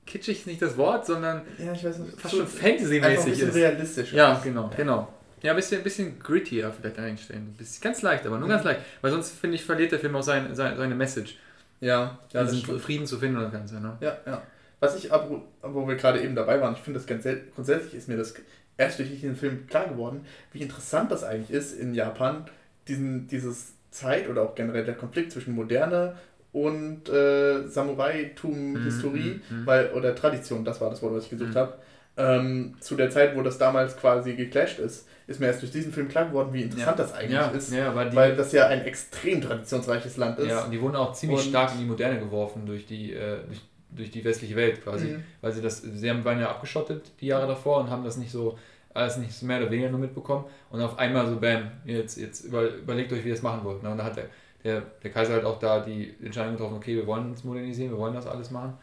B: kitschig ist nicht das Wort, sondern ja, ich weiß nicht, fast schon Fantasy-mäßig ist. Ein realistisch. Ja, genau, ja. genau. Ja, ein bisschen, ein bisschen grittier vielleicht an einigen Stellen. Ganz leicht, aber nur mhm. ganz leicht. Weil sonst, finde ich, verliert der Film auch sein, sein, seine Message. Ja, ja diesen Frieden zu finden und das Ganze. Ne?
A: Ja, ja. Was ich, wo wir gerade eben dabei waren, ich finde das ganz grundsätzlich ist mir das erst durch diesen Film klar geworden, wie interessant das eigentlich ist in Japan, diesen, dieses Zeit oder auch generell der Konflikt zwischen Moderne und äh, Samurai-Tum-Historie, mm, mm, mm. weil, oder Tradition, das war das Wort, was ich gesucht mhm. habe. Ähm, zu der Zeit, wo das damals quasi geclasht ist, ist mir erst durch diesen Film klar geworden, wie interessant ja. das eigentlich ja, ist. Ja, weil, die, weil, das ja ein extrem traditionsreiches Land ist.
B: Ja, und die wurden auch ziemlich und stark in die Moderne geworfen durch die, äh, durch durch die westliche Welt quasi. Mhm. Weil sie das, sie haben, waren ja abgeschottet die Jahre davor und haben das nicht so, alles nicht mehr oder weniger nur mitbekommen. Und auf einmal so, bam, jetzt, jetzt über, überlegt euch, wie ihr das machen wollt. Ne? Und da hat der, der, der Kaiser halt auch da die Entscheidung getroffen, okay, wir wollen uns modernisieren, wir wollen das alles machen.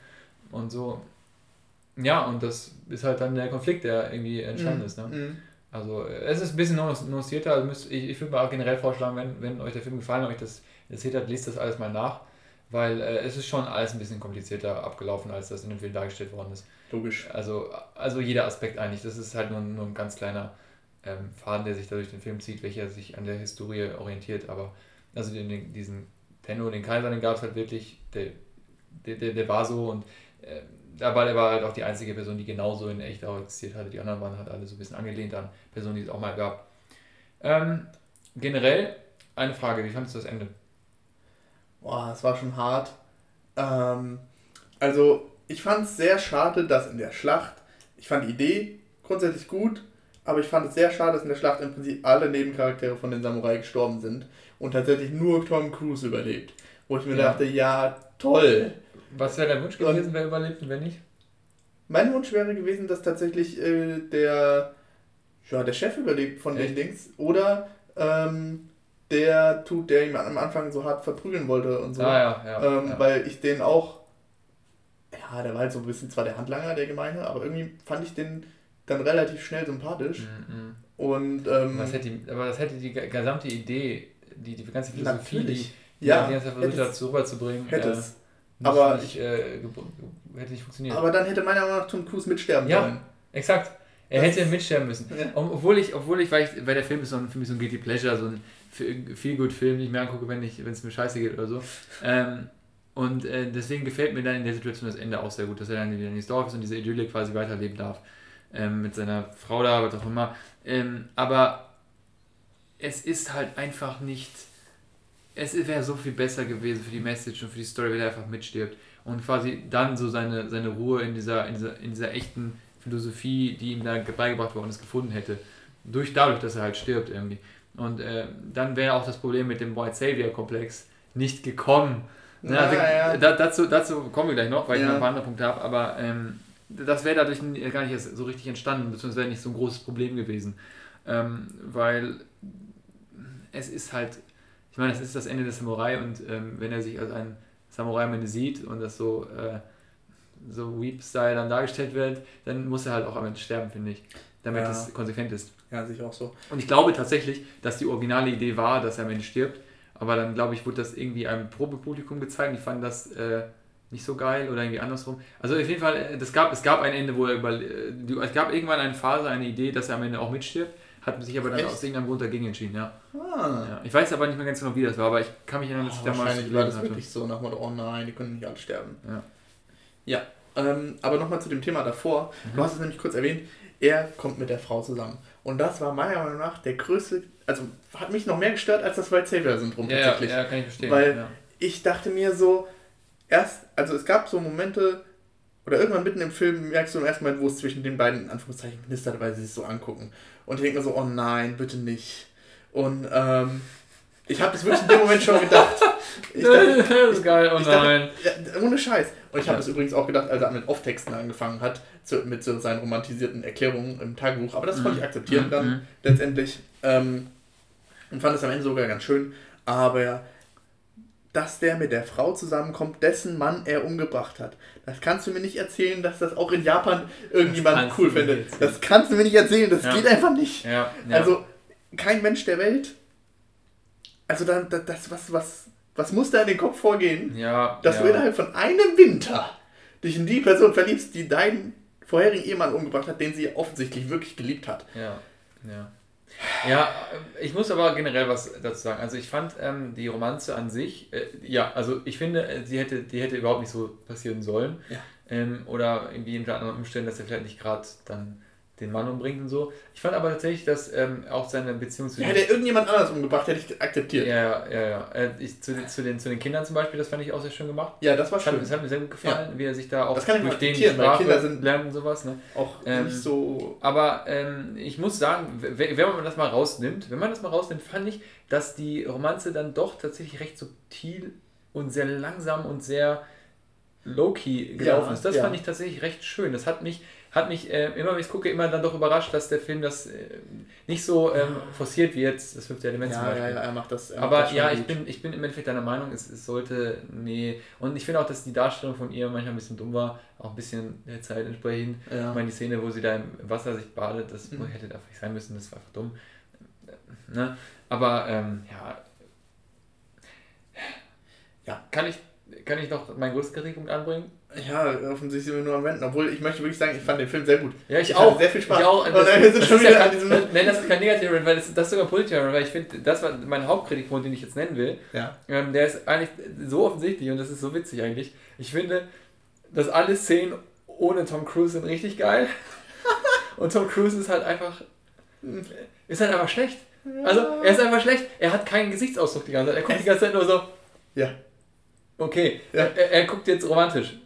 B: Und so. Ja, und das ist halt dann der Konflikt, der irgendwie entstanden mhm. ist. Ne? Mhm. Also es ist ein bisschen nuancierter. Also müsst, ich, ich würde mal auch generell vorschlagen, wenn, wenn euch der Film gefallen, euch das interessiert hat, lest das alles mal nach weil äh, es ist schon alles ein bisschen komplizierter abgelaufen, als das in dem Film dargestellt worden ist. Logisch. Also, also jeder Aspekt eigentlich. Das ist halt nur, nur ein ganz kleiner ähm, Faden, der sich da durch den Film zieht, welcher sich an der Historie orientiert. Aber also den, den, diesen Tenno, den Kaiser, den gab es halt wirklich, der, der, der, der war so und äh, aber er war halt auch die einzige Person, die genauso in echt auch existiert hatte. Die anderen waren halt alle so ein bisschen angelehnt an Personen, die es auch mal gab. Ähm, generell eine Frage, wie fandest du das Ende?
A: Boah, es war schon hart. Ähm, also, ich fand es sehr schade, dass in der Schlacht, ich fand die Idee grundsätzlich gut, aber ich fand es sehr schade, dass in der Schlacht im Prinzip alle Nebencharaktere von den Samurai gestorben sind und tatsächlich nur Tom Cruise überlebt. Wo ich mir ja. dachte, ja, toll.
B: Was wäre der Wunsch gewesen, und wer überlebt und wer nicht?
A: Mein Wunsch wäre gewesen, dass tatsächlich äh, der, ja, der Chef überlebt von Echt? den Dings. Oder ähm, der tut, der ihn am Anfang so hart verprügeln wollte und so. Ah, ja, ja, ähm, ja. Weil ich den auch, ja, der war halt so ein bisschen zwar der Handlanger, der Gemeine, aber irgendwie fand ich den dann relativ schnell sympathisch. Mhm. mhm. Und, ähm,
B: was hätte, aber das hätte die gesamte Idee, die, die ganze Philosophie, natürlich. die, ja, die ganze versucht hat, rüberzubringen, hätte äh, es. aber nicht, äh, hätte nicht funktioniert.
A: Aber dann hätte meiner Meinung nach Tom Cruise mitsterben
B: ja, sollen. Exakt. Er das hätte mitsterben müssen. Ja. Obwohl ich, obwohl ich, weil, ich, weil der Film ist so ein, für mich so ein Guilty Pleasure, so ein viel gut Film nicht mehr angucke, wenn es mir scheiße geht oder so. Ähm, und äh, deswegen gefällt mir dann in der Situation das Ende auch sehr gut, dass er dann wieder in das Dorf ist und diese Idylle quasi weiterleben darf. ähm, mit seiner Frau da, was auch immer. Ähm, aber es ist halt einfach nicht. Es wäre so viel besser gewesen für die Message und für die Story, wenn er einfach mitstirbt und quasi dann so seine, seine Ruhe in dieser, in dieser, in dieser echten Philosophie, die ihm da beigebracht worden ist, gefunden hätte. Durch, dadurch, dass er halt stirbt irgendwie. Und äh, dann wäre auch das Problem mit dem White Savior-Komplex nicht gekommen. Na, also, ja. da, dazu, dazu kommen wir gleich noch, weil ja. ich noch ein paar andere Punkte habe, aber ähm, das wäre dadurch gar nicht so richtig entstanden, beziehungsweise wäre nicht so ein großes Problem gewesen. Ähm, weil es ist halt, ich meine, es ist das Ende des Samurai und ähm, wenn er sich als ein Samurai am Ende sieht und das so, äh, so Weep-Style dann dargestellt wird, dann muss er halt auch am Ende sterben, finde ich, damit es konsequent ist.
A: Ja, sich auch so.
B: Und ich glaube tatsächlich, dass die originale Idee war, dass er am Ende stirbt, aber dann glaube ich, wurde das irgendwie einem Probepublikum gezeigt. Ich fand das äh, nicht so geil oder irgendwie andersrum. Also auf jeden Fall, äh, das gab, es gab ein Ende, wo er über, äh, es gab irgendwann eine Phase, eine Idee, dass er am Ende auch mitstirbt. Hat sich aber dann Echt? aus irgendeinem Grund dagegen entschieden, ja. Ah. ja. Ich weiß aber nicht mehr ganz genau, wie das war, aber ich kann mich erinnern, dass oh, ich
A: damals. Wahrscheinlich war das hatte. wirklich so nach Motto, oh nein, die können nicht alle sterben. Ja. Ja, ähm, aber nochmal zu dem Thema davor. Mhm. Du hast es nämlich kurz erwähnt, er kommt mit der Frau zusammen. Und das war meiner Meinung nach der größte, also hat mich noch mehr gestört als das White Savior-Syndrom ja, tatsächlich. Ja, ja, kann ich verstehen. Weil ja. ich dachte mir so, erst, also es gab so Momente, oder irgendwann mitten im Film merkst du im ersten Moment, wo es zwischen den beiden, in Anführungszeichen, knistert, weil sie sich so angucken. Und ich denke mir so, oh nein, bitte nicht. Und ähm, ich habe das wirklich in dem Moment schon gedacht. Ich dachte, das ist geil, oh nein. Dachte, ohne Scheiß. Und ich habe das übrigens auch gedacht, als er mit Off-Texten angefangen hat, zu, mit so seinen romantisierten Erklärungen im Tagebuch. Aber das mhm. konnte ich akzeptieren mhm. dann mhm. letztendlich. Ähm, und fand es am Ende sogar ganz schön. Aber dass der mit der Frau zusammenkommt, dessen Mann er umgebracht hat. Das kannst du mir nicht erzählen, dass das auch in Japan irgendjemand cool findet. Das kannst du mir nicht erzählen, das ja. geht einfach nicht. Ja, ja. Also kein Mensch der Welt. Also dann das was was was muss da in den Kopf vorgehen, ja, dass du innerhalb von einem Winter dich in die Person verliebst, die deinen vorherigen Ehemann umgebracht hat, den sie offensichtlich wirklich geliebt hat.
B: Ja, ja. Ja, ich muss aber generell was dazu sagen. Also ich fand ähm, die Romanze an sich, äh, ja, also ich finde, äh, sie hätte, die hätte überhaupt nicht so passieren sollen. Ja. Ähm, oder irgendwie in anderen Umständen, dass er vielleicht nicht gerade dann den Mann umbringt und so. Ich fand aber tatsächlich, dass ähm, auch seine Beziehung zu.
A: Ja, hätte er irgendjemand anders umgebracht, hätte ich akzeptiert.
B: Ja, ja, ja. Äh, ich, zu, zu, den, zu den Kindern zum Beispiel, das fand ich auch sehr schön gemacht.
A: Ja, das war schön.
B: Das hat mir sehr gut gefallen, ja. wie er sich da auch das kann durch den Sprache Kinder sind lernen und sowas. Ne? Auch ähm, nicht so. Aber ähm, ich muss sagen, wenn man das mal rausnimmt, wenn man das mal rausnimmt, fand ich, dass die Romanze dann doch tatsächlich recht subtil und sehr langsam und sehr low-key gelaufen ja, ist. Das ja. fand ich tatsächlich recht schön. Das hat mich hat mich äh, immer, wenn ich gucke, immer dann doch überrascht, dass der Film das äh, nicht so ähm, forciert wie jetzt das fünfte Element ja, zum Beispiel. Ja, ja, er macht das. Er Aber macht das ja, ich bin, ich bin im Endeffekt deiner Meinung, es, es sollte, nee. Und ich finde auch, dass die Darstellung von ihr manchmal ein bisschen dumm war, auch ein bisschen der Zeit entsprechend. Ja. Ich meine, die Szene, wo sie da im Wasser sich badet, das mhm. hätte einfach nicht sein müssen, das war einfach dumm. Ne? Aber ähm, ja. Ja. Kann ich, kann ich noch meinen größten Kritikpunkt anbringen?
A: Ja, offensichtlich sind wir nur am Wenden. Obwohl, ich möchte wirklich sagen, ich fand den Film sehr gut. Ja, ich, ich auch. sehr viel Spaß. Ich auch. Das, das,
B: das, ist ja kein, nein, das ist kein negativer weil das, das ist sogar positiver weil ich finde, das war mein Hauptkritikpunkt, den ich jetzt nennen will. Ja. Ähm, der ist eigentlich so offensichtlich und das ist so witzig eigentlich. Ich finde, dass alle Szenen ohne Tom Cruise sind richtig geil. und Tom Cruise ist halt einfach. Ist halt einfach schlecht. Also, er ist einfach schlecht. Er hat keinen Gesichtsausdruck die ganze Zeit. Er guckt die ganze Zeit nur so. Ja. Okay, ja. er, er guckt jetzt romantisch.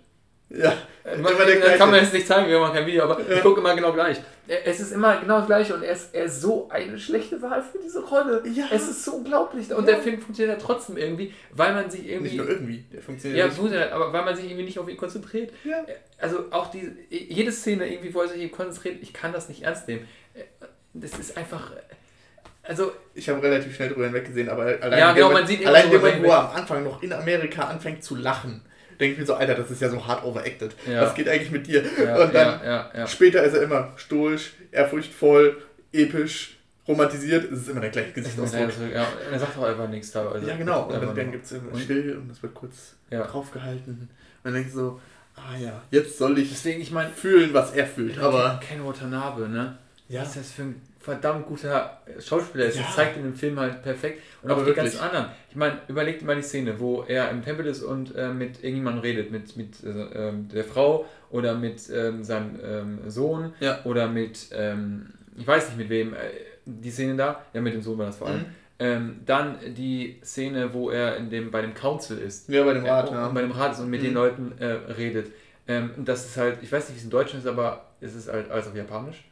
B: Ja. Äh, man, das kann man jetzt nicht zeigen, wir machen kein Video, aber ja. ich gucke immer genau gleich. Es ist immer genau das gleiche und er ist, er ist so eine schlechte Wahl für diese Rolle. Ja. Es ist so unglaublich. Und ja. der Film funktioniert ja trotzdem irgendwie, weil man sich irgendwie. Nicht nur irgendwie, der funktioniert. Ja, funktioniert, aber weil man sich irgendwie nicht auf ihn konzentriert. Ja. Also auch die, jede Szene irgendwie, wo er sich konzentriert, ich kann das nicht ernst nehmen. Das ist einfach. Also,
A: ich habe relativ schnell drüber hinweggesehen, aber allein, ja, genau, man sieht allein der wo er am Anfang noch in Amerika anfängt zu lachen denke ich mir so, Alter, das ist ja so hart overacted. Ja. Was geht eigentlich mit dir? Ja, und dann später ist er immer stoisch, ehrfurchtvoll, episch, romantisiert. Es ist immer der gleiche Gesichtsausdruck.
B: Ja, er sagt auch einfach nichts teilweise.
A: Ja, genau. Und dann, dann gibt es immer still und es wird kurz draufgehalten. Und dann denke ich so, ah ja, jetzt soll ich,
B: Deswegen, ich mein,
A: fühlen, was er fühlt. Aber
B: Ken Watanabe, ne? ja. was das für ein verdammt guter Schauspieler ist. Ja. Das zeigt in dem Film halt perfekt. Und Aber auch wirklich. die ganzen anderen. Ich meine, überlegt mal die Szene, wo er im Tempel ist und äh, mit irgendjemandem redet, mit, mit äh, der Frau oder mit ähm, seinem ähm, Sohn ja. oder mit, ähm, ich weiß nicht mit wem, äh, die Szene da, ja mit dem Sohn war das vor allem. Mhm. Ähm, dann die Szene, wo er in dem, bei dem Council ist. Ja, bei dem Rat, äh, ja. Bei dem Rat ist und mit mhm. den Leuten äh, redet. Ähm, das ist halt, ich weiß nicht, wie es im Deutschen ist, aber es ist halt alles auf Japanisch.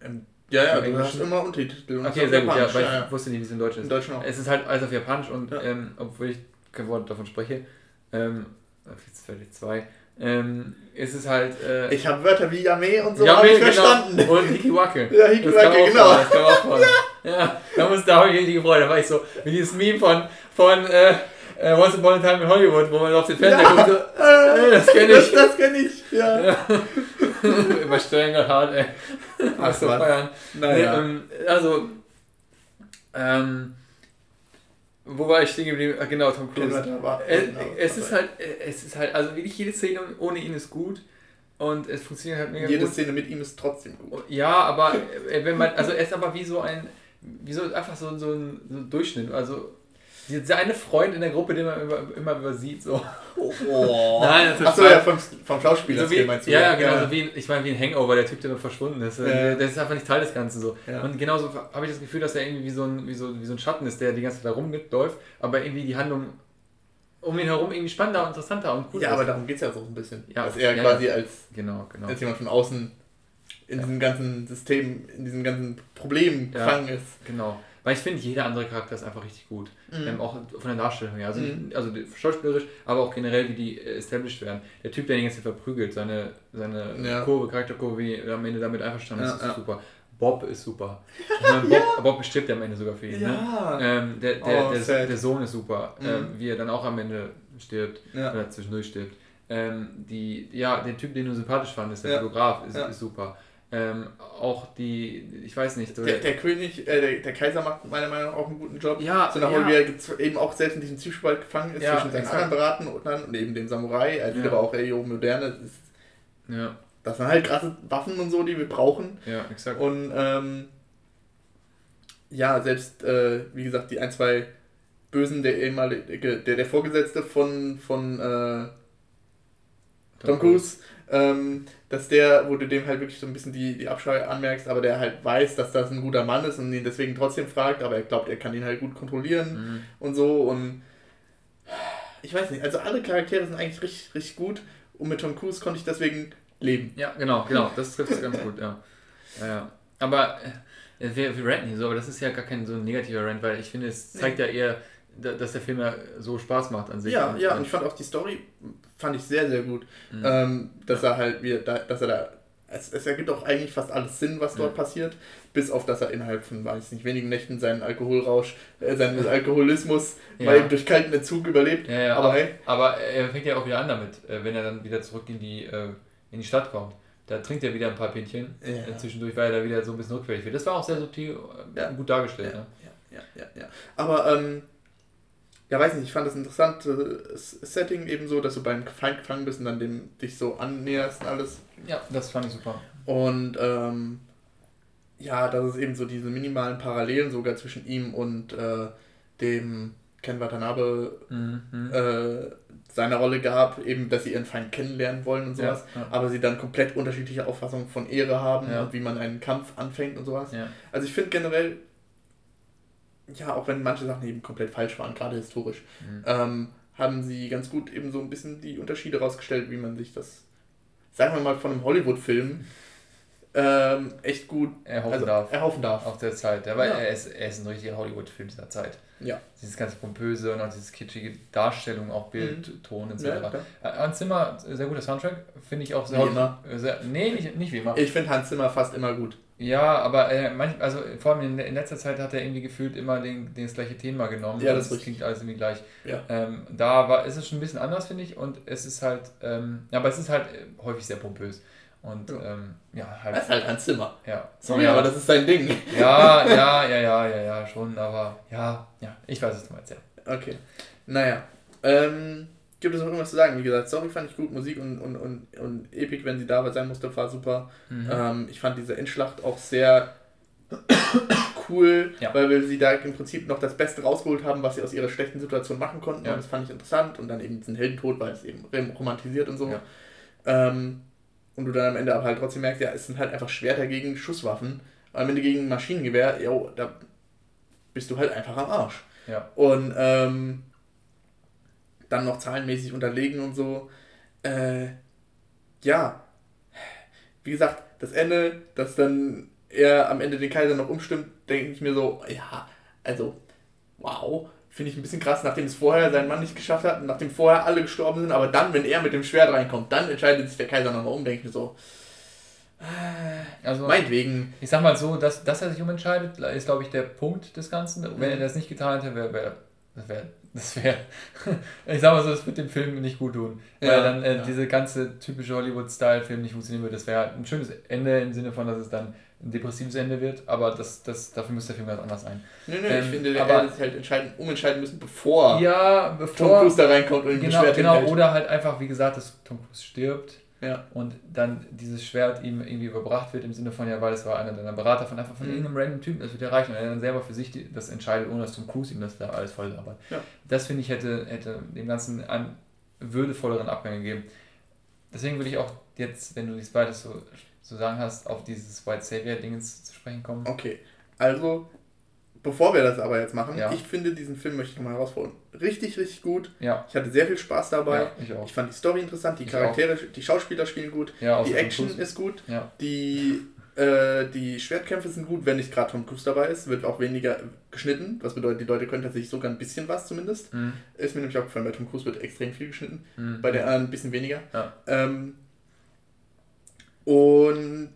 A: Ähm, ja, ja, du hast immer Untertitel. Und okay, sehr gut,
B: ja, weil ja, ich wusste nicht, wie es in Deutsch ist. In Deutsch auch. Es ist halt alles auf Japanisch und ja. ähm, obwohl ich kein Wort davon spreche, ähm, jetzt völlig zwei, ähm, ist es halt. Äh,
A: ich habe Wörter wie Yame und so Yame, genau. verstanden. Und Hikiwake. Ja, Hikiwake,
B: genau. Vor, das auch ja. ja, da, muss, da habe ich richtig gefreut. Da war ich so, wie dieses Meme von, von äh, äh, Once Upon a Time in Hollywood, wo man auf den Fernseher ja, guckt, so, äh, das kenne ich. Das, das kenne ich, ja. ja. Übersteuern gerade hart, ey. Ach so, feiern. Naja. Nee, ähm, also, ähm, wo war ich stehen geblieben? Ah, genau, Tom Cruise. Genau, es, genau, es ist halt, es ist halt, also wirklich jede Szene ohne ihn ist gut und es funktioniert halt
A: mega Jede gut. Szene mit ihm ist trotzdem gut.
B: Ja, aber äh, wenn man, also er ist aber wie so ein, wie so einfach so, so, ein, so ein Durchschnitt, also dieser eine Freund in der Gruppe, den man immer, immer übersieht. So. Oh. Nein, das ist Achso, ja, vom, vom Schauspieler. So wie, meinst du? Ja, ja, genau. Ja. So wie, ich meine, wie ein Hangover, der Typ, der immer verschwunden ist. Ja. Der ist einfach nicht Teil des Ganzen. So. Ja. Und genauso habe ich das Gefühl, dass er irgendwie wie so, ein, wie, so, wie so ein Schatten ist, der die ganze Zeit da rumläuft, aber irgendwie die Handlung um ihn herum irgendwie spannender und interessanter und
A: cooler Ja, aber darum geht es ja so ein bisschen. Ja, dass er quasi als, genau, genau. als jemand von außen in diesem ganzen System, in diesem ganzen Problem gefangen ist.
B: Genau. Weil ich finde, jeder andere Charakter ist einfach richtig gut. Mhm. Ähm, auch von der Darstellung her. Also, mhm. also schauspielerisch, aber auch generell, wie die äh, established werden. Der Typ, der den jetzt hier verprügelt, seine, seine ja. Kurve, Charakterkurve, wie er am Ende damit einverstanden ja, ist, ist ja. super. Bob ist super. Ich meine, Bob, Bob stirbt ja am Ende sogar für ihn. Ne? Ähm, der, der, oh, der, der, Sohn ist super, mhm. ähm, wie er dann auch am Ende stirbt oder zwischendurch stirbt. Ähm, die, ja, der Typ, den du sympathisch fandest, der Fotograf, ist, ist super. Ähm, auch die, ich weiß nicht.
A: Der, der, König, äh, der, der, Kaiser macht meiner Meinung nach auch einen guten Job. Ja, so nachdem ja. er eben auch selbst in diesem Zwiespalt gefangen ist ja, zwischen seinen anderen Beraten und, dann, und eben dem Samurai, er ja. aber auch ey, moderne, ist, ja. das sind halt krasse Waffen und so, die wir brauchen. Ja, exakt. Und ähm, ja, selbst, äh, wie gesagt, die ein, zwei Bösen, der ehemalige, der, der Vorgesetzte von, von äh, Tom Cruise, ähm, dass der, wo du dem halt wirklich so ein bisschen die, die Abscheu anmerkst, aber der halt weiß, dass das ein guter Mann ist und ihn deswegen trotzdem fragt, aber er glaubt, er kann ihn halt gut kontrollieren mhm. und so und ich weiß nicht, also alle Charaktere sind eigentlich richtig, richtig gut und mit Tom Cruise konnte ich deswegen leben.
B: Ja, genau, genau, das trifft es ganz gut, ja. ja, ja. Aber äh, wir, wir ranten hier so, aber das ist ja gar kein so ein negativer Rant, weil ich finde, es zeigt nee. ja eher, dass der Film ja so Spaß macht an sich.
A: Ja, und, ja, und ich fand auch die Story, fand ich sehr, sehr gut. Mhm. Ähm, dass er halt, wie, dass er da, es, es ergibt auch eigentlich fast alles Sinn, was dort mhm. passiert, bis auf, dass er innerhalb von, weiß nicht, wenigen Nächten seinen Alkoholrausch, äh, seinen Alkoholismus ja. mal durch kalten Entzug überlebt.
B: Ja, ja, aber, aber, hey. aber er fängt ja auch wieder an damit, äh, wenn er dann wieder zurück in die, äh, in die Stadt kommt. Da trinkt er wieder ein paar Pinchen ja. zwischendurch, weil er da wieder so ein bisschen rückfällig wird. Das war auch sehr subtil, ja. gut dargestellt.
A: Ja, ne? ja, ja, ja, ja. Aber ähm, ja, weiß nicht, ich fand das interessante Setting eben so, dass du beim Feind gefangen bist und dann dem, dich so annäherst und alles.
B: Ja, das fand ich super.
A: Und ähm, ja, dass es eben so diese minimalen Parallelen sogar zwischen ihm und äh, dem Ken Watanabe mhm. äh, seiner Rolle gab, eben, dass sie ihren Feind kennenlernen wollen und sowas, ja, ja. aber sie dann komplett unterschiedliche Auffassungen von Ehre haben ja. und wie man einen Kampf anfängt und sowas. Also ich finde generell ja, auch wenn manche Sachen eben komplett falsch waren, gerade historisch, mhm. ähm, haben sie ganz gut eben so ein bisschen die Unterschiede rausgestellt, wie man sich das, sagen wir mal, von einem Hollywood-Film ähm, echt gut erhoffen, also, darf. erhoffen darf.
B: Auf der Zeit. Weil ja. er, ist, er ist ein richtiger Hollywood-Film dieser Zeit. Ja. Dieses ganze Pompöse und auch dieses kitschige Darstellung, auch Bild, mhm. Ton etc. Ja, Hans Zimmer, sehr guter Soundtrack, finde ich auch sehr. Wie immer. Sehr, nee, nicht, nicht wie immer.
A: Ich finde Hans Zimmer fast immer gut.
B: Ja, aber äh, manch, also vor allem in, in, letzter Zeit hat er irgendwie gefühlt immer den, den das gleiche Thema genommen. Ja, das, das klingt alles irgendwie gleich. Ja. Ähm, da war, ist es schon ein bisschen anders, finde ich, und es ist halt, ähm, aber es ist halt äh, häufig sehr pompös. Und ja, ähm, ja
A: halt. Das ist halt ein Zimmer. Ja. Sorry, ja. aber das ist sein Ding.
B: Ja, ja, ja, ja, ja, ja, schon, aber ja, ja, ich weiß es du meinst, ja.
A: Okay. Naja. Ähm, gibt es noch irgendwas zu sagen. Wie gesagt, Story fand ich gut, Musik und, und, und, und Epic, wenn sie da sein musste, war super. Mhm. Ähm, ich fand diese Endschlacht auch sehr cool, ja. weil sie da im Prinzip noch das Beste rausgeholt haben, was sie aus ihrer schlechten Situation machen konnten. Ja. Und das fand ich interessant. Und dann eben diesen Heldentod, weil es eben romantisiert und so. Ja. Ähm, und du dann am Ende aber halt trotzdem merkst, ja, es sind halt einfach Schwerter gegen Schusswaffen. Am Ende gegen Maschinengewehr, jo, da bist du halt einfach am Arsch. Ja. Und ähm, dann noch zahlenmäßig unterlegen und so. Äh, ja, wie gesagt, das Ende, dass dann er am Ende den Kaiser noch umstimmt, denke ich mir so, ja, also, wow, finde ich ein bisschen krass, nachdem es vorher sein Mann nicht geschafft hat und nachdem vorher alle gestorben sind, aber dann, wenn er mit dem Schwert reinkommt, dann entscheidet sich der Kaiser nochmal um, denke ich mir so,
B: äh, also, meinetwegen. Ich sag mal so, dass, dass er sich umentscheidet, ist, glaube ich, der Punkt des Ganzen. Wenn er mhm. das nicht getan hätte, wäre wär, das wäre das wäre, ich sag mal so, das wird dem Film nicht gut tun. Weil ja, dann äh, ja. diese ganze typische Hollywood-Style-Film nicht funktionieren würde. Das wäre ein schönes Ende im Sinne von, dass es dann ein depressives Ende wird, aber das, das, dafür müsste der Film ganz anders sein. Nee, nee, ähm, ich finde, der hätte halt entscheiden, umentscheiden müssen, bevor, ja, bevor Tom Cruise da reinkommt und genau, Genau, oder halt einfach, wie gesagt, dass Tom Cruise stirbt ja. und dann dieses Schwert ihm irgendwie überbracht wird im Sinne von, ja, weil es war einer deiner Berater von einfach von mhm. irgendeinem random Typen, das wird erreichen und er dann selber für sich die, das entscheidet, ohne dass Tom Cruise ihm das da alles voll labert. Ja. Das finde ich hätte, hätte dem Ganzen einen würdevolleren Abgang gegeben. Deswegen würde ich auch jetzt, wenn du nichts weiter so zu sagen hast, auf dieses White Savior-Dingens zu sprechen kommen.
A: Okay, also bevor wir das aber jetzt machen, ja. ich finde diesen Film möchte ich nochmal herausfordern. Richtig, richtig gut. Ja. Ich hatte sehr viel Spaß dabei. Ja, ich, auch. ich fand die Story interessant, die ich Charaktere, auch. die Schauspieler spielen gut, die Action ist gut, die, äh, die Schwertkämpfe sind gut, wenn nicht gerade Tom Cruise dabei ist, wird auch weniger geschnitten. Was bedeutet, die Leute können tatsächlich sogar ein bisschen was zumindest. Mhm. Ist mir nämlich auch gefallen, bei Tom Cruise wird extrem viel geschnitten, mhm. bei der anderen ein bisschen weniger. Ähm, und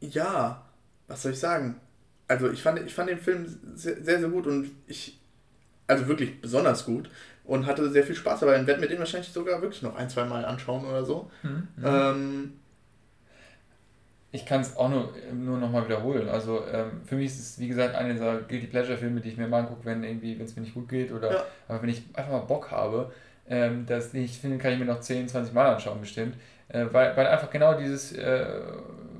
A: ja, was soll ich sagen? Also ich fand, ich fand den Film sehr, sehr, sehr gut und ich, also wirklich besonders gut und hatte sehr viel Spaß dabei und werde mir den wahrscheinlich sogar wirklich noch ein, zwei Mal anschauen oder so. Mhm. Ähm,
B: ich kann es auch nur, nur nochmal wiederholen. Also ähm, für mich ist es, wie gesagt, einer dieser Guilty Pleasure-Filme, die ich mir mal angucke, wenn irgendwie, wenn es mir nicht gut geht oder ja. aber wenn ich einfach mal Bock habe. Ähm, das, ich finde, kann ich mir noch 10, 20 Mal anschauen bestimmt. Äh, weil, weil einfach genau dieses äh,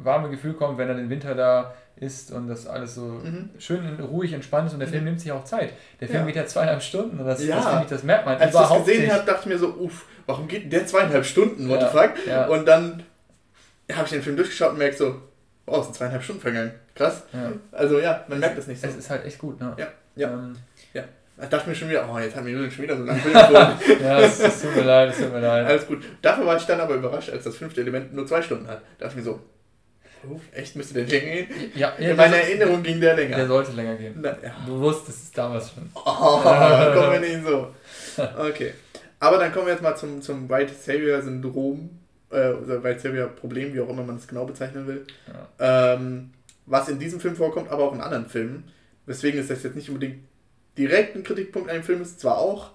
B: warme Gefühl kommt, wenn er den Winter da ist und das alles so mhm. schön ruhig entspannt ist und der Film mhm. nimmt sich auch Zeit. Der Film ja. geht ja zweieinhalb Stunden und das, ja. das, ich, das merkt man
A: Als ich das gesehen habe, dachte ich mir so, uff, warum geht der zweieinhalb Stunden, what ja. the fuck? Ja. Und dann habe ich den Film durchgeschaut und merke so, oh, es sind zweieinhalb Stunden vergangen. Krass. Also ja, man merkt das nicht
B: so. Es ist halt echt gut, ne? Ja, ja. Ähm,
A: ja. Ich dachte mir schon wieder, oh, jetzt haben wir schon wieder so lange Film Ja, es, es tut mir leid, es tut mir leid. Alles gut. Dafür war ich dann aber überrascht, als das fünfte Element nur zwei Stunden hat. Da dachte ich mir so, oh, echt, müsste der länger gehen? Ja, ja In meiner Erinnerung ging der länger.
B: Der sollte länger gehen. Na, ja. Du wusstest es damals schon. Oh,
A: kommen wir nicht so. Okay. Aber dann kommen wir jetzt mal zum, zum White Savior Syndrom, äh, oder White Savior Problem, wie auch immer man es genau bezeichnen will. Ja. Ähm, was in diesem Film vorkommt, aber auch in anderen Filmen. Weswegen ist das jetzt nicht unbedingt direkt ein Kritikpunkt dem Film ist, zwar auch.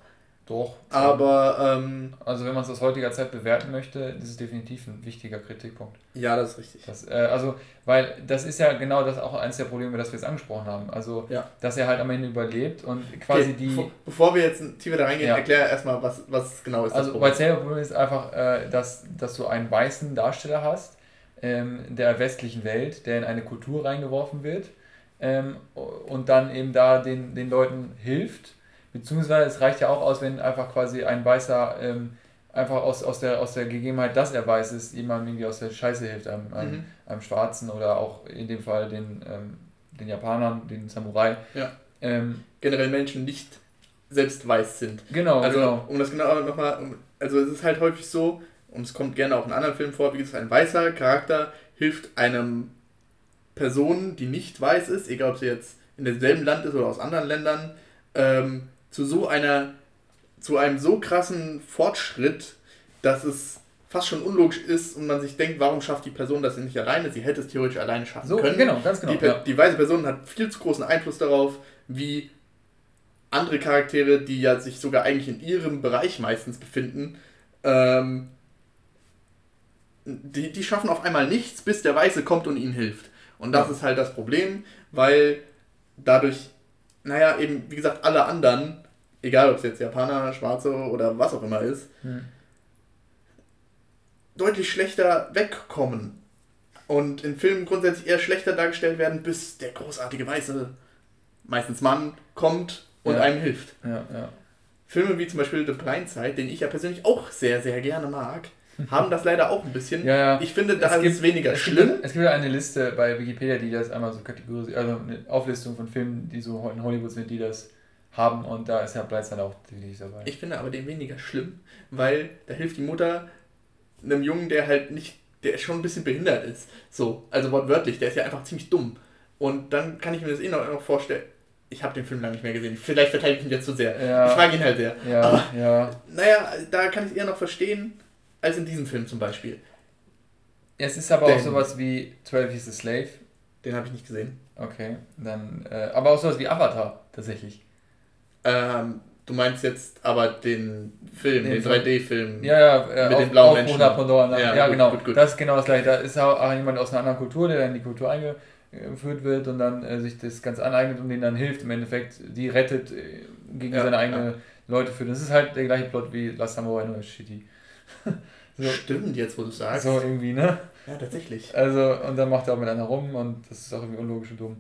A: Doch. Aber. Ähm,
B: also, wenn man es aus heutiger Zeit bewerten möchte, ist es definitiv ein wichtiger Kritikpunkt.
A: Ja, das ist richtig.
B: Das, äh, also, weil das ist ja genau das auch eines der Probleme, das wir jetzt angesprochen haben. Also, ja. dass er halt am Ende überlebt und quasi okay, die.
A: Bevor, bevor, wir jetzt tiefer da reingehen, ja. erklär erstmal, was, was genau ist.
B: Also, weil selber Problem ist einfach, äh, dass, dass du einen weißen Darsteller hast, ähm, der westlichen Welt, der in eine Kultur reingeworfen wird ähm, und dann eben da den, den Leuten hilft. Beziehungsweise es reicht ja auch aus, wenn einfach quasi ein Weißer ähm, einfach aus, aus, der, aus der Gegebenheit, dass er weiß ist, jemandem irgendwie aus der Scheiße hilft, einem, einem, mhm. einem Schwarzen oder auch in dem Fall den, ähm, den Japanern, den Samurai. Ja.
A: Ähm, Generell Menschen nicht selbst weiß sind. Genau, also, genau. Um das genau nochmal, also es ist halt häufig so, und es kommt gerne auch in anderen Filmen vor, wie gesagt, ein weißer Charakter hilft einem Person, die nicht weiß ist, egal ob sie jetzt in demselben Land ist oder aus anderen Ländern, ähm, zu so einer, zu einem so krassen Fortschritt, dass es fast schon unlogisch ist und man sich denkt, warum schafft die Person das nicht alleine? Sie hätte es theoretisch alleine schaffen so, können. Genau, ganz genau. Die, ja. die weise Person hat viel zu großen Einfluss darauf, wie andere Charaktere, die ja sich sogar eigentlich in ihrem Bereich meistens befinden, ähm, die, die schaffen auf einmal nichts, bis der Weiße kommt und ihnen hilft. Und das ja. ist halt das Problem, weil dadurch, naja, eben, wie gesagt, alle anderen egal ob es jetzt Japaner, Schwarze oder was auch immer ist, hm. deutlich schlechter wegkommen. Und in Filmen grundsätzlich eher schlechter dargestellt werden, bis der großartige Weiße, meistens Mann, kommt und ja. einem hilft.
B: Ja, ja.
A: Filme wie zum Beispiel The Blind Side, den ich ja persönlich auch sehr, sehr gerne mag, haben das leider auch ein bisschen.
B: Ja, ja.
A: Ich finde, da es ist es weniger
B: es
A: schlimm.
B: Gibt, es gibt eine Liste bei Wikipedia, die das einmal so kategorisiert, also eine Auflistung von Filmen, die so in Hollywood sind, die das haben und da ist ja Blindside auch definitiv dabei.
A: Ich finde aber den weniger schlimm, weil da hilft die Mutter einem Jungen, der halt nicht, der schon ein bisschen behindert ist. So, also wortwörtlich, der ist ja einfach ziemlich dumm. Und dann kann ich mir das eh noch, noch vorstellen. Ich habe den Film lange nicht mehr gesehen. Vielleicht verteidige ich ihn jetzt zu sehr. Ja. Ich mag ihn halt sehr.
B: Ja, aber, ja.
A: naja, da kann ich es eher noch verstehen, als in diesem Film zum Beispiel.
B: Es ist aber Denn, auch sowas wie 12 is a Slave.
A: Den habe ich nicht gesehen.
B: Okay, dann. Äh, aber auch sowas wie Avatar, tatsächlich.
A: Ähm, du meinst jetzt aber den Film, den, den 3D-Film.
B: Ja, ja, äh, mit auf, den blauen Menschen. Pandora, ja, ja gut, genau. Gut, gut. Das ist genau das gleiche. Da ist auch jemand aus einer anderen Kultur, der in die Kultur eingeführt wird und dann äh, sich das ganz aneignet und denen dann hilft. Im Endeffekt, die rettet äh, gegen ja, seine eigenen Leute führt. Das ist halt der gleiche Plot wie Last Samurai, nur shitty.
A: So, Stimmt, jetzt wo du sagst.
B: So irgendwie, ne?
A: Ja, tatsächlich.
B: Also, und dann macht er auch mit einer rum und das ist auch irgendwie unlogisch und dumm.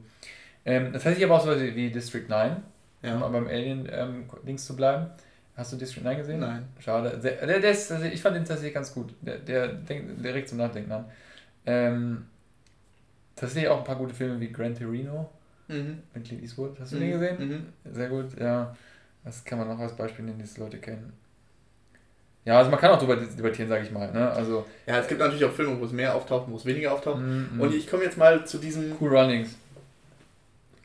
B: Ähm, das heißt, ich aber auch so wie District 9, ja. um beim Alien-Dings ähm, zu bleiben. Hast du District 9 gesehen?
A: Nein.
B: Schade. Der, der, der ist, also ich fand den tatsächlich ganz gut. Der, der, denkt, der regt zum Nachdenken an. Ähm, tatsächlich auch ein paar gute Filme wie Gran Torino mhm. mit Clint Eastwood. Hast du mhm. den gesehen? Mhm. Sehr gut, ja. Das kann man noch als Beispiel nehmen, die Leute kennen. Ja, also man kann auch darüber debattieren, sage ich mal. Ne? Also,
A: ja, es gibt natürlich auch Filme, wo es mehr auftaucht, wo es weniger auftaucht. Mm, mm. Und ich komme jetzt mal zu diesem.
B: Cool Runnings.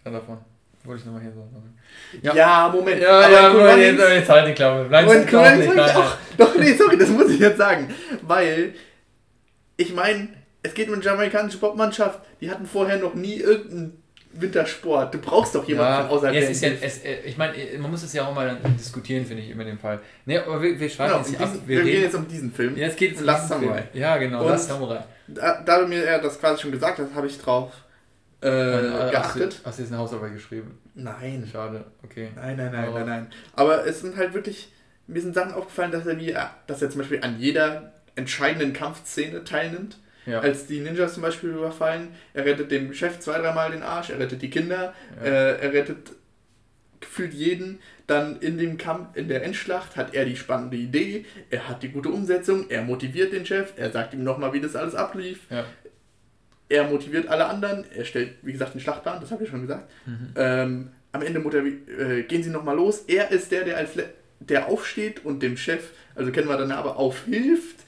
B: Ja, davon. Wollte ich nochmal hier so sagen.
A: Ja, ja Moment.
B: Ja, aber ja, cool Moment, jetzt, jetzt halt die Klappe. Bleib Moment,
A: cool Runnings nicht, nein, auch, Doch, nee, sorry, das muss ich jetzt sagen. Weil, ich meine, es geht um eine jamaikanische Popmannschaft. Die hatten vorher noch nie irgendeinen Wintersport. Du brauchst doch jemanden ja, von außerhalb
B: ja, es ja, es, äh, Ich meine, man muss es ja auch mal diskutieren, finde ich, über den Fall. Nee, aber wir, wir schweifen
A: genau, jetzt ab. Wir, wir gehen jetzt um diesen Film.
B: Ja, es geht um
A: Last Samurai.
B: Film. Ja, genau,
A: Und Last Samurai. Da, da, du mir das quasi schon gesagt hast, habe ich drauf äh, äh geachtet.
B: Hast du, jetzt eine Hausarbeit geschrieben?
A: Nein.
B: Schade, okay.
A: Nein, nein, nein, aber nein, nein. Aber es sind halt wirklich, mir sind Sachen aufgefallen, dass er, wie, dass er zum Beispiel an jeder entscheidenden Kampfszene teilnimmt. Ja. Als die Ninjas zum Beispiel überfallen, er rettet dem Chef zwei, dreimal den Arsch, er rettet die Kinder, ja. äh, er rettet gefühlt jeden. Dann in dem Kampf, in der Endschlacht hat er die spannende Idee, er hat die gute Umsetzung, er motiviert den Chef, er sagt ihm nochmal, wie das alles ablief.
B: Ja.
A: Er motiviert alle anderen, er stellt, wie gesagt, den Schlachtplan, das habe ich schon gesagt. Mhm. Ähm, am Ende äh, gehen sie nochmal los. Er ist der, der als der aufsteht und dem Chef, also kennen wir dann aber, aufhilft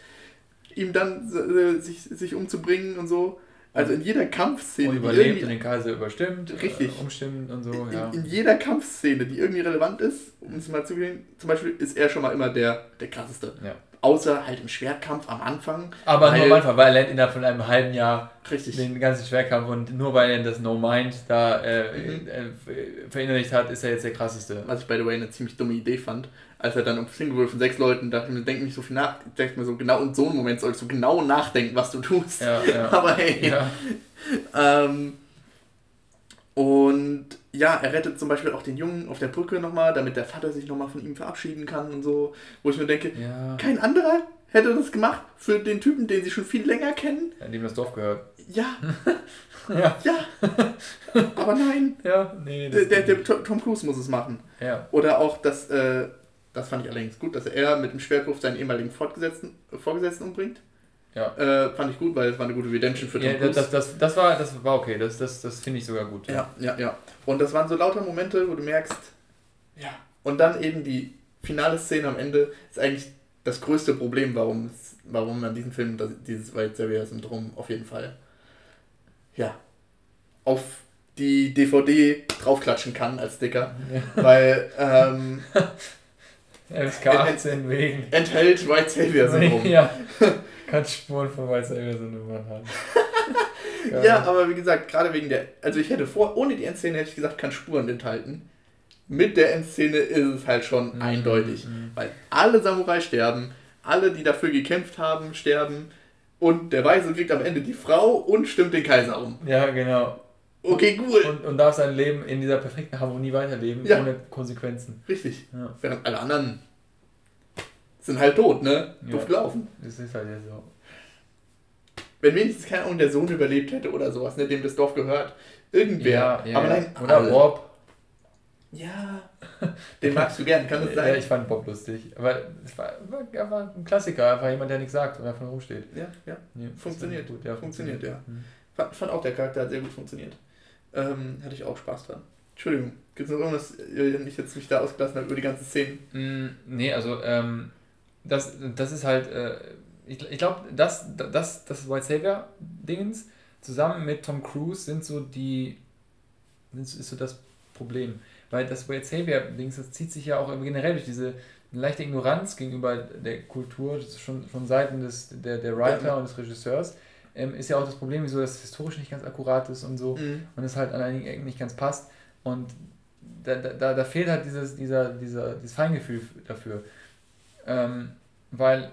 A: ihm dann äh, sich, sich umzubringen und so. Also in jeder Kampfszene.
B: Und überlebt und den Kaiser überstimmt.
A: Richtig.
B: Äh, umstimmt und so,
A: in,
B: ja.
A: In jeder Kampfszene, die irgendwie relevant ist, um es mal zu gehen, zum Beispiel ist er schon mal immer der, der krasseste.
B: Ja.
A: Außer halt im Schwertkampf am Anfang.
B: Aber nur am Anfang, weil er lernt innerhalb von einem halben Jahr
A: richtig.
B: den ganzen Schwerkampf und nur weil er das No Mind da äh, mhm. äh, verinnerlicht hat, ist er jetzt der krasseste.
A: Was ich by the way eine ziemlich dumme Idee fand, als er dann um Single wurde von sechs Leuten, dachte ich mir, denk nicht so viel nach, denke mir so, genau in so einem Moment sollst du genau nachdenken, was du tust.
B: Ja, ja.
A: Aber hey.
B: Ja.
A: ähm, und ja, er rettet zum Beispiel auch den Jungen auf der Brücke nochmal, damit der Vater sich nochmal von ihm verabschieden kann und so. Wo ich mir denke,
B: ja.
A: kein anderer hätte das gemacht für den Typen, den sie schon viel länger kennen.
B: Ja, dem das Dorf gehört.
A: Ja.
B: ja.
A: Ja. Aber nein.
B: Ja, nee.
A: Der, der, der, Tom Cruise muss es machen.
B: Ja.
A: Oder auch, dass, äh, das fand ich allerdings gut, dass er mit dem Schwertwurf seinen ehemaligen Vorgesetzten, Vorgesetzten umbringt.
B: Ja.
A: Äh, fand ich gut, weil es war eine gute Redemption für Tom
B: ja, Das, das, das, war, das war okay, das, das, das finde ich sogar gut.
A: Ja. ja, ja, ja. Und das waren so lauter Momente, wo du merkst, ja. Und dann eben die finale Szene am Ende ist eigentlich das größte Problem, warum, warum man diesen Film, dieses White Xavier-Syndrom auf jeden Fall, ja, auf die DVD draufklatschen kann als Sticker. Ja. Weil, ähm,
B: FSK 18 wegen.
A: Enthält White Savior Syndrom.
B: Ja. Kann Spuren von White Savior Syndrom haben.
A: Ja, aber wie gesagt, gerade wegen der. Also ich hätte vor, ohne die Endszene hätte ich gesagt, kann Spuren enthalten. Mit der Endszene ist es halt schon mhm. eindeutig. Mhm. Weil alle Samurai sterben, alle, die dafür gekämpft haben, sterben. Und der Weiße kriegt am Ende die Frau und stimmt den Kaiser um.
B: Ja, genau.
A: Okay, cool.
B: Und, und darf sein Leben in dieser perfekten Harmonie weiterleben, ja. ohne Konsequenzen.
A: Richtig. Ja. Während alle anderen sind halt tot, ne? Ja. gelaufen.
B: Das ist halt ja so.
A: Wenn wenigstens keine Ahnung der Sohn überlebt hätte oder sowas, ne, dem das Dorf gehört. Irgendwer. Ja, ja, aber nein,
B: oder alle. Bob.
A: Ja. Den magst du gern, kann das sein?
B: Ja, ich fand Bob lustig. Aber es war, war, war ein Klassiker, einfach jemand, der nichts sagt und einfach rumsteht.
A: Ja, ja. Nee, funktioniert. Gut, ja. Funktioniert, ja. Mhm. Fand, fand auch der Charakter hat sehr gut funktioniert. Ähm, hatte ich auch Spaß dran. Entschuldigung, gibt es noch irgendwas, wenn ich jetzt mich da ausgelassen habe über die ganzen Szenen?
B: Mm, nee, also ähm, das, das ist halt, äh, ich, ich glaube, das, das, das White Savior-Dingens zusammen mit Tom Cruise sind so die, ist so das Problem. Weil das White Savior-Dings, das zieht sich ja auch generell durch diese leichte Ignoranz gegenüber der Kultur, schon von Seiten des, der, der Writer ja. und des Regisseurs ähm, ist ja auch das Problem, wieso das historisch nicht ganz akkurat ist und so mhm. und es halt an einigen Ecken nicht ganz passt. Und da, da, da fehlt halt dieses, dieser, dieser, dieses Feingefühl dafür. Ähm, weil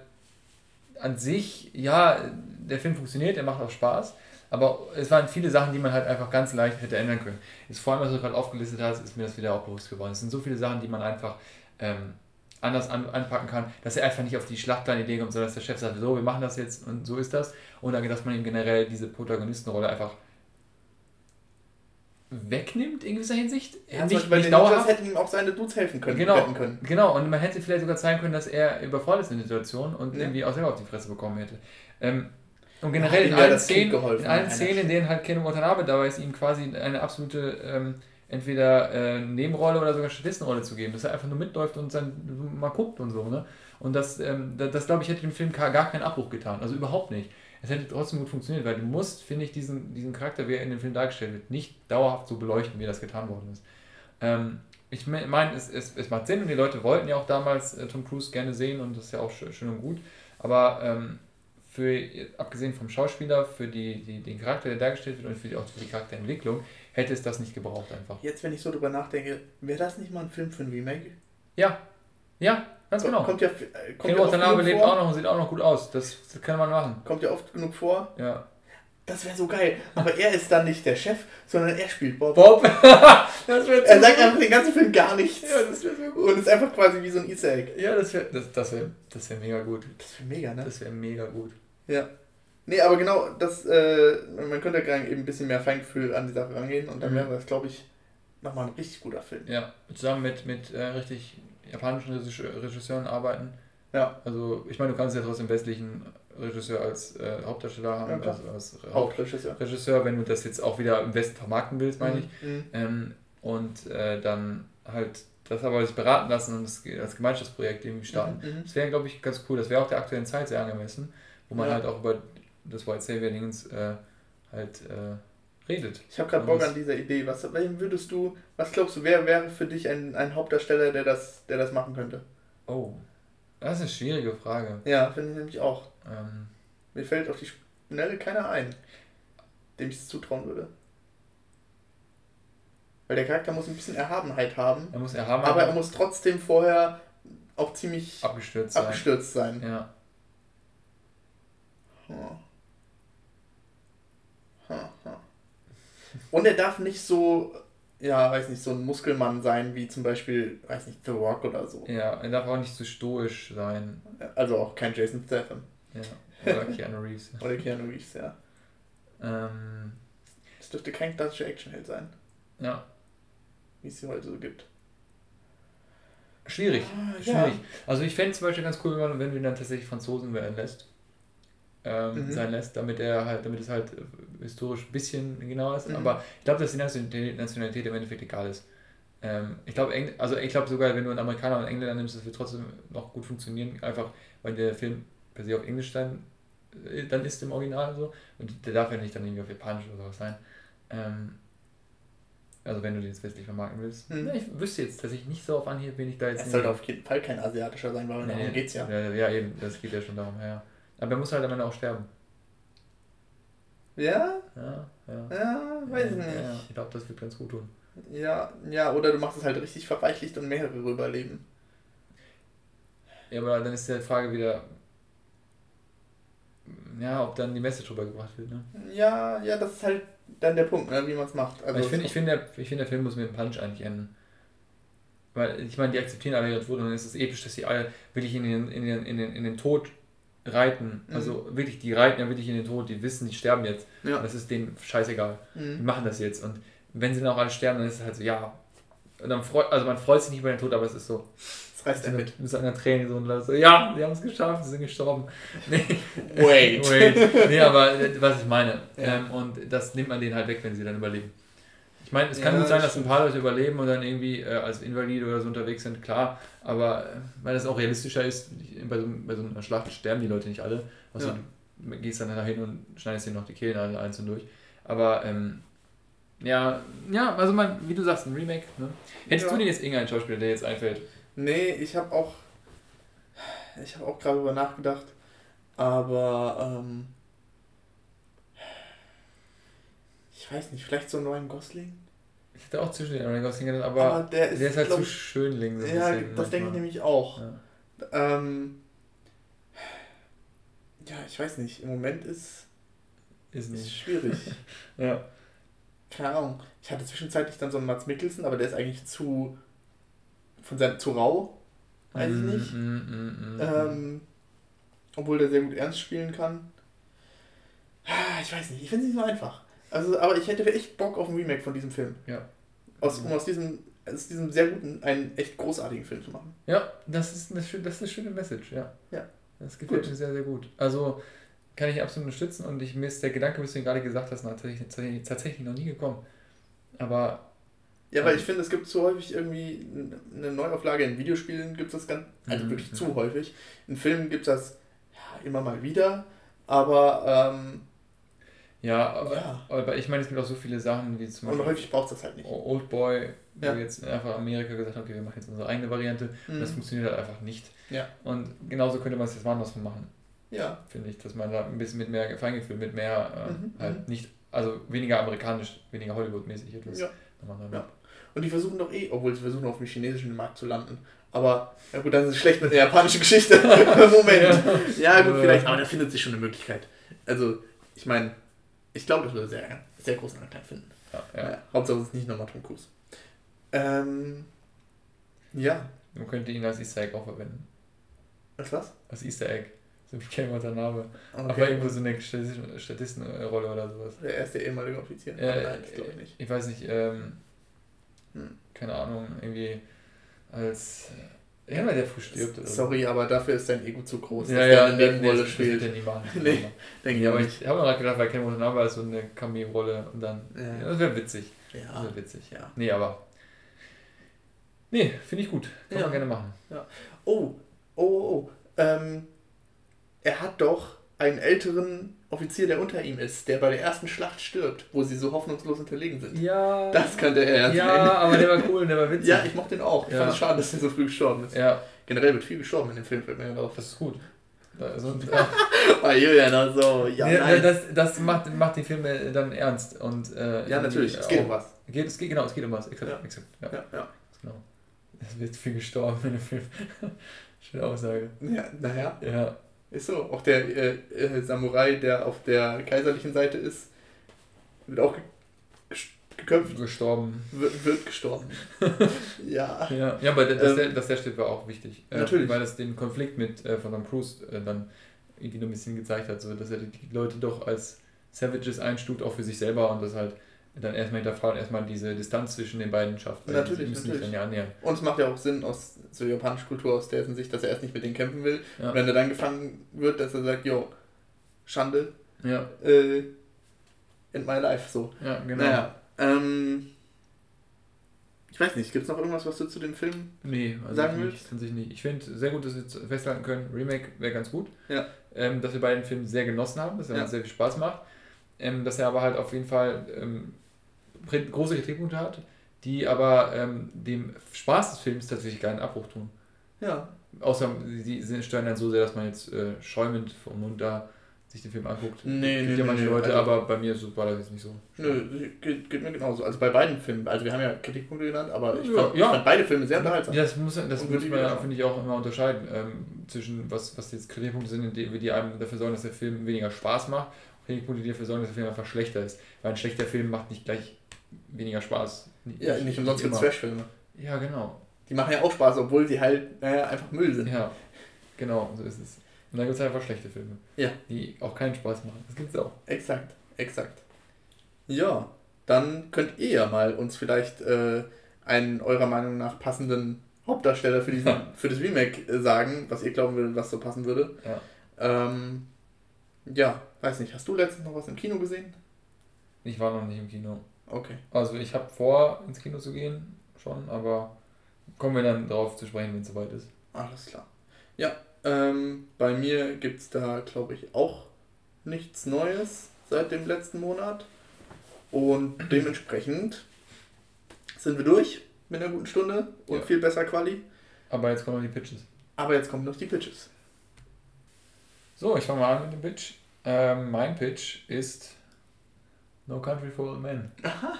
B: an sich, ja, der Film funktioniert, er macht auch Spaß, aber es waren viele Sachen, die man halt einfach ganz leicht hätte ändern können. Jetzt vor allem, was du gerade aufgelistet hast, ist mir das wieder auch bewusst geworden. Es sind so viele Sachen, die man einfach ähm, anders an, anpacken kann, dass er einfach nicht auf die Schlachtplan-Idee kommt, sondern dass der Chef sagt, so, wir machen das jetzt und so ist das. Und dann, dass man ihm generell diese Protagonistenrolle einfach wegnimmt in gewisser Hinsicht. Ja, nicht,
A: nicht dauerhaft. hätten ihm auch seine Dudes helfen können.
B: Genau, können. genau, und man hätte vielleicht sogar zeigen können, dass er überfordert ist in der Situation und ja. irgendwie auch selber auf die Fresse bekommen hätte. Ähm, und generell in allen, Szenen, in allen Szenen, in denen halt Ken Watanabe dabei ist, ihm quasi eine absolute ähm, entweder äh, Nebenrolle oder sogar Statistenrolle zu geben, dass er einfach nur mitläuft und dann mal guckt und so. Ne? Und das, ähm, das, das glaube ich, hätte dem Film gar keinen Abbruch getan. Also überhaupt nicht. Es hätte trotzdem gut funktioniert, weil du musst, finde ich, diesen, diesen Charakter, wie er in dem Film dargestellt wird, nicht dauerhaft so beleuchten, wie das getan worden ist. Ähm, ich meine, es, es, es macht Sinn und die Leute wollten ja auch damals äh, Tom Cruise gerne sehen und das ist ja auch schön, und gut. Aber ähm, für, abgesehen vom Schauspieler, für die, die, den Charakter, der dargestellt wird und für die, auch für die Charakterentwicklung, hätte es das nicht gebraucht einfach.
A: Jetzt, wenn ich so drüber nachdenke, wäre das nicht mal ein Film für ein Remake?
B: Ja, ja, ganz genau. Kommt ja, äh, kommt ja Watanabe lebt auch noch und sieht auch noch gut aus. Das, das kann man machen.
A: Kommt ja oft genug vor. Ja. Das wäre so geil. Aber er ist dann nicht der Chef, sondern er spielt Bob. Bob? das er sagt einfach den ganzen Film gar nichts. Ja, das wäre so gut. Und ist einfach quasi wie so ein Easter Egg.
B: Ja, das wäre das, das wär, das wär mega gut.
A: Das wäre mega, ne?
B: Das wäre mega gut.
A: Ja. Nee, aber genau, das, äh, man könnte ja eben ein bisschen mehr Feingefühl an die Sache rangehen und dann mhm. wäre das, glaube ich, nochmal ein richtig guter Film.
B: Ja, zusammen mit, mit äh, richtig japanischen Regisseuren arbeiten. Ja. Also, ich meine, du kannst ja trotzdem westlichen Regisseur als äh, Hauptdarsteller haben, ja, also als Hauptregisseur. Regisseur, wenn du das jetzt auch wieder im Westen vermarkten willst, meine mhm. ich. Mhm. Ähm, und äh, dann halt das aber sich beraten lassen und das als Gemeinschaftsprojekt irgendwie starten. Mhm. mhm. Das wäre, glaube ich, ganz cool. Das wäre auch der aktuellen Zeit sehr angemessen, wo man ja. halt auch über das White Savior-Dingens äh, halt äh, redet.
A: Ich habe gerade Bock an dieser Idee. Was würdest du, was glaubst du, wer wäre für dich ein, ein Hauptdarsteller, der das, der das machen könnte?
B: Oh, das ist eine schwierige Frage.
A: Ja, finde ich nämlich auch. Ähm, Mir fällt auf die Schnelle keiner ein, dem ich es zutrauen würde. Weil der Charakter muss ein bisschen Erhabenheit haben. Er muss Erhabenheit Aber er muss trotzdem vorher auch ziemlich abgestürzt sein. Abgestürzt sein. Ja. Hm. Und er darf nicht so, ja, weiß nicht, so ein Muskelmann sein, wie zum Beispiel, weiß nicht, The Rock oder so.
B: Ja, er darf auch nicht zu so stoisch sein.
A: Also auch kein Jason Statham.
B: Ja, oder Keanu Reeves.
A: oder Keanu Reeves, ja. Ähm, es dürfte kein klassischer Actionheld sein. Ja. Wie es sie heute so gibt.
B: Schwierig. Ah, schwierig. Ja. Also ich fände es zum Beispiel ganz cool, wenn du ihn dann tatsächlich Franzosen werden lässt ähm, mhm. sein lässt, damit er halt, damit es halt historisch ein bisschen genauer ist. Mhm. Aber ich glaube, dass die Nationalität im Endeffekt egal ist. Ähm, ich glaube, also ich glaube sogar, wenn du einen Amerikaner und einen Engländer nimmst, das wird trotzdem noch gut funktionieren, einfach weil der Film per se auf Englisch dann, äh, dann ist im Original so. Und der darf ja nicht dann irgendwie auf Japanisch oder sowas sein. Ähm, also wenn du den jetzt westlich vermarkten willst. Mhm. Ja, ich wüsste jetzt, dass ich nicht so auf Anhieb bin ich da jetzt.
A: Es sollte auf jeden Fall kein asiatischer sein, weil nee, darum geht's ja.
B: ja. Ja, eben, das geht ja schon darum, ja. Aber er muss halt am Ende auch sterben.
A: Ja?
B: Ja,
A: ja. Ja, weiß
B: ja,
A: nicht.
B: Ja, ich glaube, das wird ganz gut tun.
A: Ja, ja, oder du machst es halt richtig verweichlicht und mehrere überleben.
B: Ja, aber dann ist die Frage wieder, ja, ob dann die Message rübergebracht wird. Ne?
A: Ja, ja, das ist halt dann der Punkt, ne, wie man es macht.
B: Also ich finde, ich find, der, find, der Film muss mit dem Punch eigentlich enden. Weil, ich meine, die akzeptieren alle ihre Tod und es ist episch, dass sie alle wirklich in den, in den, in den, in den Tod reiten. Mhm. Also wirklich, die reiten ja wirklich in den Tod, die wissen, die sterben jetzt. Ja. das ist denen scheißegal. Mhm. Die machen das jetzt. Und wenn sie dann auch alle sterben, dann ist es halt so, ja. Und dann freut, also man freut sich nicht über den Tod, aber es ist so. Das reißt er mit. Mit seiner Träne so und so, ja, sie haben es geschafft, sie sind gestorben. Nee. Wait. Wait. Nee, aber äh, was ich meine. Ja. Ähm, und das nimmt man denen halt weg, wenn sie dann überleben. Ich meine, es kann ja, gut sein, dass ein paar Leute überleben und dann irgendwie äh, als Invalide oder so unterwegs sind, klar. Aber äh, weil das auch realistischer ist, bei so, bei so einer Schlacht sterben die Leute nicht alle. Also ja. du gehst dann dahin und schneidest dir noch die Kehlen alle einzeln durch. Aber ähm, ja, ja, also man, wie du sagst, ein Remake. Ne? Hättest ja. du denn jetzt irgendeinen Schauspieler, der jetzt einfällt?
A: Nee, ich habe auch. Ich habe auch gerade darüber nachgedacht. Aber ähm, ich weiß nicht, vielleicht so einen neuen Gosling?
B: Ich hätte auch zwischen den Ryan Gosling aber, aber der, ist, der ist halt zu
A: schönling. So ja, bisschen, das denke ich nämlich auch. Ja. Ähm, ja, ich weiß nicht. Im Moment ist, ist, nicht. ist schwierig. ja. Keine Ahnung. Ich hatte zwischenzeitlich dann so einen Mats Mikkelsen, aber der ist eigentlich zu von seinem zu rau. Weiß ich mm, nicht. Mm, mm, mm, ähm, obwohl der sehr gut ernst spielen kann. Ah, ich weiß nicht. Ich finde es nicht so einfach. Also, aber ich hätte echt Bock auf ein Remake von diesem Film. Ja. Aus, um aus diesem, aus diesem sehr guten, einen echt großartigen Film zu machen.
B: Ja, das ist eine, das ist eine schöne Message, ja. Ja. Das gefällt gut. mir sehr, sehr gut. Also kann ich absolut unterstützen und ich, mir ist der Gedanke, was du gerade gesagt hast, tatsächlich, tatsächlich noch nie gekommen. Aber.
A: Ja, weil ähm, ich finde, es gibt zu häufig irgendwie eine Neuauflage in Videospielen, gibt es das ganz, also mhm. wirklich zu häufig. In Filmen gibt es das ja, immer mal wieder, aber ähm,
B: ja, aber, ja. aber ich meine, es gibt auch so viele Sachen wie zum
A: Beispiel. Und häufig braucht es das halt nicht.
B: Old Boy, wo ja. jetzt einfach Amerika gesagt hat, okay, wir machen jetzt unsere eigene Variante. Mhm. Das funktioniert halt einfach nicht. Ja. Und genauso könnte man es jetzt woanders machen. Ja. Finde ich, dass man da ein bisschen mit mehr Feingefühl, mit mehr äh, mhm. halt mhm. nicht, also weniger amerikanisch, weniger Hollywood-mäßig etwas ja.
A: ja. Und die versuchen doch eh, obwohl sie versuchen auf dem chinesischen Markt zu landen. Aber, ja gut, dann ist es schlecht mit der japanischen Geschichte. Moment. Ja. ja, gut, vielleicht, aber da findet sich schon eine Möglichkeit. Also, ich meine, ich glaube, das würde sehr, sehr großen Anklang finden. Ja, ja. ja Hauptsache es ist nicht nochmal Tom Cruise. Ähm, ja.
B: Man könnte ihn als Easter Egg auch verwenden.
A: Als was?
B: Als Easter Egg. So wie Ken Watanabe. Okay. Aber irgendwo so eine Statistenrolle oder sowas.
A: Er der ehemalige Offizier.
B: Ja, Nein, das glaube ich nicht. Ich weiß nicht, ähm, hm. keine Ahnung, irgendwie als ja, weil der früh stirbt.
A: Oder Sorry, aber dafür ist dein Ego zu groß, ja, dass ja, der eine Nebenrolle
B: spielt. Das wird nie machen. nee, denke ich aber nicht. Ich habe mir gerade gedacht, weil Ken Watanabe ist so eine Cameo-Rolle und dann, ja. ja das wäre witzig. Ja. Das wäre witzig. Ja. Nee, aber, nee, finde ich gut. Kann ja. man gerne machen.
A: Ja. Oh, oh, oh, oh. Ähm, er hat doch einen älteren Offizier, der unter ihm ist, der bei der ersten Schlacht stirbt, wo sie so hoffnungslos unterlegen sind. Ja. Das könnte er ja sein. Ja, aber der war cool, der war witzig. Ja, ich mochte den auch. Ich ja. fand es schade, dass er so früh gestorben ist. Ja. Generell wird viel gestorben in dem Film, fällt mir auf.
B: Das ist gut. Also, Bei Julian also, ja, ja nice. das, das macht, macht die Filme dann ernst. Und, äh, ja, natürlich, es geht um was. Geht, es geht, genau, es geht um was. Exakt, ja. Exakt, ja. Ja, ja. Genau. Es wird viel gestorben in dem Film. Schöne Aussage.
A: Ja, naja. Ja. Ist so. Auch der äh, äh, Samurai, der auf der kaiserlichen Seite ist, wird auch geköpft.
B: Gestorben.
A: Wird, wird gestorben.
B: ja. ja. Ja, aber dass, ähm, der, dass der steht, war auch wichtig. Äh, natürlich. Weil es den Konflikt mit äh, von Tom Cruise äh, dann irgendwie noch ein bisschen gezeigt hat, so dass er die Leute doch als Savages einstuft, auch für sich selber und das halt dann erstmal hinterfragen, erstmal diese Distanz zwischen den beiden schafft. Weil natürlich,
A: müssen natürlich. Sich dann ja annähern. Und es macht ja auch Sinn aus so japanischer Kultur, aus der Sicht, dass er erst nicht mit denen kämpfen will. Ja. Und wenn er dann gefangen wird, dass er sagt, jo, Schande. Ja. Äh, in my life, so. Ja, genau. Naja, ähm, ich weiß nicht, gibt es noch irgendwas, was du zu dem Film nee,
B: also sagen willst? Nee, nicht. Ich finde sehr gut, dass wir jetzt festhalten können, Remake wäre ganz gut. Ja. Ähm, dass wir beiden Film sehr genossen haben, dass er ja. uns sehr viel Spaß macht. Ähm, dass er aber halt auf jeden Fall ähm, große Kritikpunkte hat, die aber ähm, dem Spaß des Films tatsächlich keinen Abbruch tun. Ja. Außer sie, sie steuern dann so sehr, dass man jetzt äh, schäumend vom Mund da sich den Film anguckt. Nee, Gibt nee, ja manche nee, Leute, also, aber bei mir war das jetzt nicht so.
A: Nö, geht, geht, mir genauso. Also bei beiden Filmen, also wir haben ja Kritikpunkte genannt, aber ich, fand, ja. ich fand beide Filme sehr unterhaltsam.
B: Ja, das muss, das muss man ja, finde ich, auch immer unterscheiden ähm, zwischen was, was jetzt Kritikpunkte sind, die, die einem dafür sorgen, dass der Film weniger Spaß macht, und Kritikpunkte, die dafür sorgen, dass der Film einfach schlechter ist. Weil ein schlechter Film macht nicht gleich weniger Spaß. Nicht,
A: ja, nicht umsonst gibt es Trash-Filme.
B: Ja, genau.
A: Die machen ja auch Spaß, obwohl sie halt naja, einfach Müll sind.
B: Ja, genau, so ist es. Und dann gibt es einfach schlechte Filme. Ja. Die auch keinen Spaß machen. Das gibt es auch.
A: Exakt, exakt. Ja, dann könnt ihr ja mal uns vielleicht äh, einen eurer Meinung nach passenden Hauptdarsteller für, diesen, für das Remake äh, sagen, was ihr glauben würdet, was so passen würde. Ja. Ähm, ja, weiß nicht. Hast du letztens noch was im Kino gesehen?
B: Ich war noch nicht im Kino. Okay. Also ich habe vor, ins Kino zu gehen, schon, aber kommen wir dann darauf zu sprechen, wenn es soweit ist.
A: Alles klar. Ja, ähm, bei mir gibt es da, glaube ich, auch nichts Neues seit dem letzten Monat. Und dementsprechend sind wir durch mit einer guten Stunde und ja. viel besser Quali.
B: Aber jetzt kommen noch die Pitches.
A: Aber jetzt kommen noch die Pitches.
B: So, ich fange mal an mit dem Pitch. Ähm, mein Pitch ist No Country for Old Men. Aha.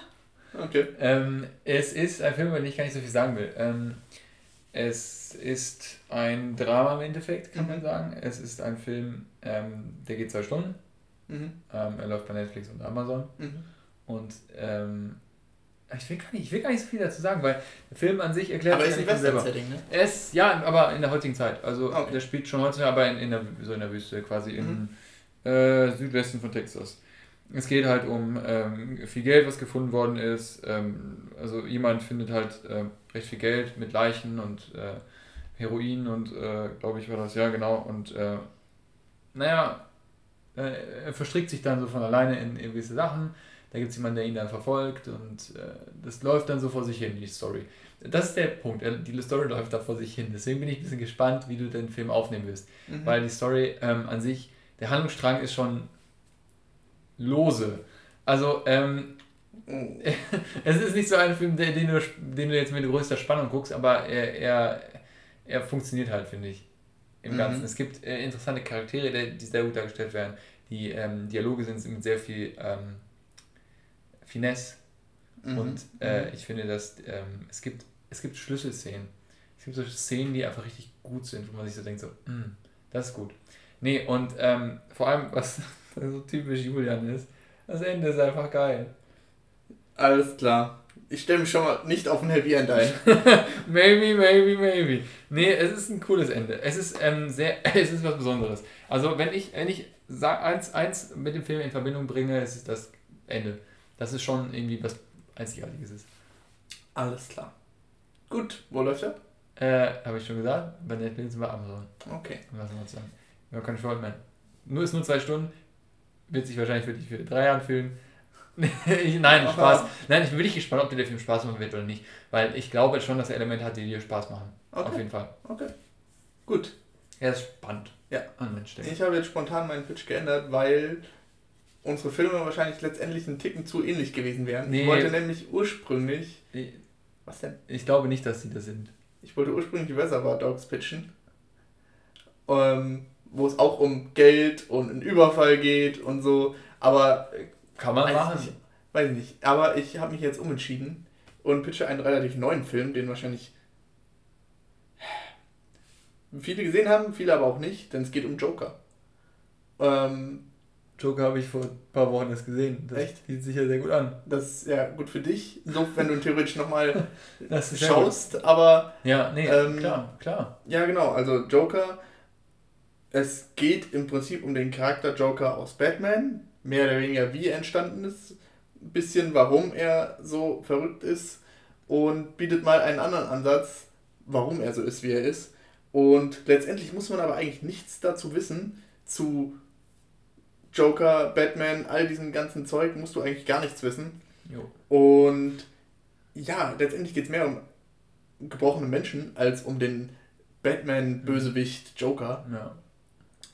B: Okay. Ähm, es ist ein Film, über den ich gar nicht so viel sagen will. Ähm, es ist ein Drama im Endeffekt, kann mhm. man sagen. Es ist ein Film, ähm, der geht zwei Stunden. Mhm. Ähm, er läuft bei Netflix und Amazon. Mhm. Und ähm, ich, will gar nicht, ich will gar nicht so viel dazu sagen, weil der Film an sich erklärt aber sich ist ein selber. Setting, ne? Es, ja, aber in der heutigen Zeit. Also okay. der spielt schon heute, aber in, in der, so in der Wüste, quasi im mhm. äh, Südwesten von Texas. Es geht halt um ähm, viel Geld, was gefunden worden ist. Ähm, also jemand findet halt äh, recht viel Geld mit Leichen und äh, Heroin und äh, glaube ich war das, ja genau. Und äh, naja, äh, er verstrickt sich dann so von alleine in, gewisse Sachen. Da gibt es jemanden, der ihn dann verfolgt und äh, das läuft dann so vor sich hin, die Story. Das ist der Punkt. Die Story läuft da vor sich hin. Deswegen bin ich ein bisschen gespannt, wie du den Film aufnehmen wirst. Mhm. Weil die Story ähm, an sich, der Handlungsstrang ist schon lose. Also, ähm, es ist nicht so ein Film, den, du, den du jetzt mit größter Spannung guckst, aber er, er, er funktioniert halt, finde ich, im mhm. Ganzen. Es gibt äh, interessante Charaktere, die sehr gut dargestellt werden. Die ähm, Dialoge sind mit sehr viel ähm, Finesse. Mhm. Und äh, mhm. ich finde, dass ähm, es, gibt, es gibt Schlüsselszenen. Es gibt solche Szenen, die einfach richtig gut sind, wo man sich so denkt, so, mm, das ist gut. Nee, und ähm, vor allem, was so typisch Julian ist. Das Ende ist einfach geil.
A: Alles klar. Ich stelle mich schon mal nicht auf ein Happy End ein.
B: maybe, maybe, maybe. Nee, es ist ein cooles Ende. Es ist ähm, sehr, es ist was Besonderes. Also wenn ich, wenn ich eins, eins mit dem Film in Verbindung bringe, ist es das Ende. Das ist schon irgendwie was Einzigartiges ist.
A: Alles klar. Gut, wo läuft er?
B: Äh, habe ich schon gesagt, bei Netflix und bei Amazon. Okay. Was soll man sagen? Ja, kann mehr. Nur ist nur zwei Stunden, wird sich wahrscheinlich für dich für drei Jahren fühlen. nein, Spaß. Nein, ich bin wirklich gespannt, ob dir der Film Spaß machen wird oder nicht. Weil ich glaube schon, dass er Elemente hat, die dir Spaß machen. Okay. Auf jeden Fall. Okay. Gut. Er ist spannend. Ja.
A: An Mensch, ich habe jetzt spontan meinen Pitch geändert, weil unsere Filme wahrscheinlich letztendlich einen Ticken zu ähnlich gewesen wären. Nee. Ich wollte nämlich ursprünglich.
B: Nee. Was denn? Ich glaube nicht, dass sie das sind.
A: Ich wollte ursprünglich die Reservoir Dogs pitchen. Ähm, wo es auch um Geld und einen Überfall geht und so. Aber kann man machen. Nicht, weiß ich nicht. Aber ich habe mich jetzt umentschieden und pitche einen relativ neuen Film, den wahrscheinlich viele gesehen haben, viele aber auch nicht, denn es geht um Joker. Ähm,
B: Joker habe ich vor ein paar Wochen erst gesehen. Das echt? sieht sich ja sehr gut an.
A: Das ist ja gut für dich, so wenn du theoretisch nochmal schaust, aber. Ja, nee, ähm, klar, klar. Ja, genau. Also Joker es geht im Prinzip um den Charakter Joker aus Batman, mehr oder weniger wie er entstanden ist, ein bisschen warum er so verrückt ist und bietet mal einen anderen Ansatz, warum er so ist, wie er ist. Und letztendlich muss man aber eigentlich nichts dazu wissen, zu Joker, Batman, all diesem ganzen Zeug musst du eigentlich gar nichts wissen. Jo. Und ja, letztendlich geht es mehr um gebrochene Menschen als um den Batman-Bösewicht Joker. Ja.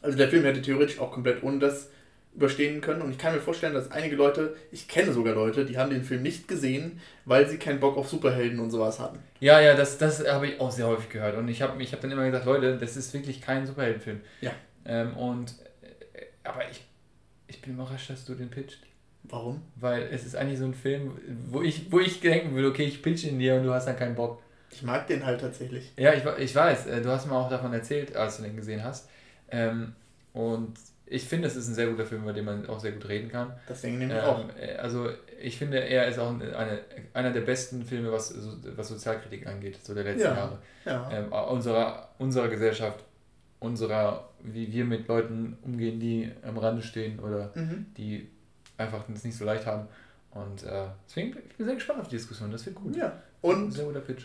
A: Also der Film hätte theoretisch auch komplett ohne das überstehen können. Und ich kann mir vorstellen, dass einige Leute, ich kenne sogar Leute, die haben den Film nicht gesehen, weil sie keinen Bock auf Superhelden und sowas hatten.
B: Ja, ja, das, das habe ich auch sehr häufig gehört. Und ich habe ich hab dann immer gesagt, Leute, das ist wirklich kein Superheldenfilm. Ja. Ähm, und, äh, aber ich ich bin überrascht, dass du den pitcht.
A: Warum?
B: Weil es ist eigentlich so ein Film, wo ich, wo ich denken würde, okay, ich pitch ihn dir und du hast dann keinen Bock.
A: Ich mag den halt tatsächlich.
B: Ja, ich, ich weiß. Äh, du hast mir auch davon erzählt, als du den gesehen hast. Ähm, und ich finde, es ist ein sehr guter Film, über den man auch sehr gut reden kann. Das denke ich ähm, auch. Äh, also ich finde, er ist auch eine, einer der besten Filme, was, was Sozialkritik angeht, so der letzten ja. Jahre. Ja. Ähm, unserer, unserer Gesellschaft, unserer, wie wir mit Leuten umgehen, die am Rande stehen oder mhm. die einfach es nicht so leicht haben. Und äh, deswegen bin ich sehr gespannt auf die Diskussion. Das wird gut.
A: Ja. Und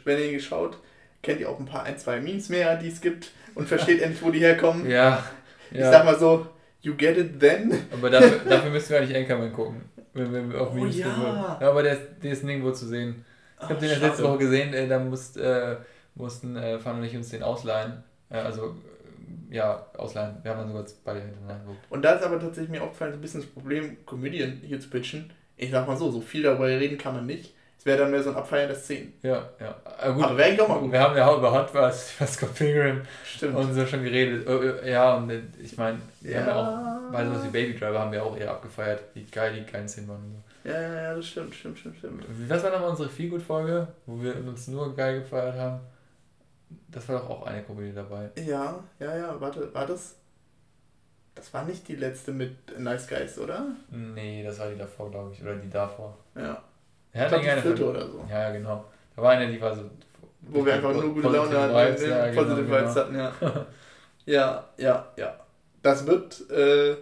A: wenn ihr geschaut, kennt ihr auch ein paar, ein, zwei Memes mehr, die es gibt und versteht endlich, wo die herkommen. Ja. Ich ja. sag mal so, you get it then.
B: Aber dafür, dafür müssen wir eigentlich Anchorman gucken. Wenn wir auf oh Memes oh, ja. ja. aber der, der ist nirgendwo zu sehen. Ich habe den erst letzte Woche gesehen, äh, da musst, äh, mussten äh, Fan und ich uns den ausleihen. Äh, also ja, ausleihen. Wir haben dann sogar beide hintereinander
A: geguckt. Und da ist aber tatsächlich mir aufgefallen, so ein bisschen das Problem, Komödien hier zu pitchen. Ich sag mal so, so viel darüber reden kann man nicht. Wäre dann mehr so ein Abfeiern der Szenen. Ja, ja. Aber, gut,
B: aber wäre eigentlich auch mal gut. Wir haben ja auch über Hot was, was Scott Pilgrim Stimmt. und so schon geredet. Oh, oh, ja, und ich meine, wir ja. haben ja auch, bei sowas wie Baby Driver haben wir auch eher abgefeiert, wie geil die kleinen Szenen waren.
A: So. Ja, ja, ja, das stimmt, stimmt, stimmt, stimmt.
B: Was war nochmal unsere Feelgood-Folge, wo wir uns nur geil gefeiert haben? Das war doch auch eine Komödie dabei.
A: Ja, ja, ja, warte, war das? Das war nicht die letzte mit Nice Guys, oder?
B: Nee, das war die davor, glaube ich. Oder die davor. Ja. Er hat ich glaub, die vierte oder so. Ja, genau. Da war eine, die war so. Wo wir einfach nur gute Laune hatten,
A: Vibes, ja, genau, Positive genau. Vibes hatten, ja. ja, ja, ja. Das wird, äh,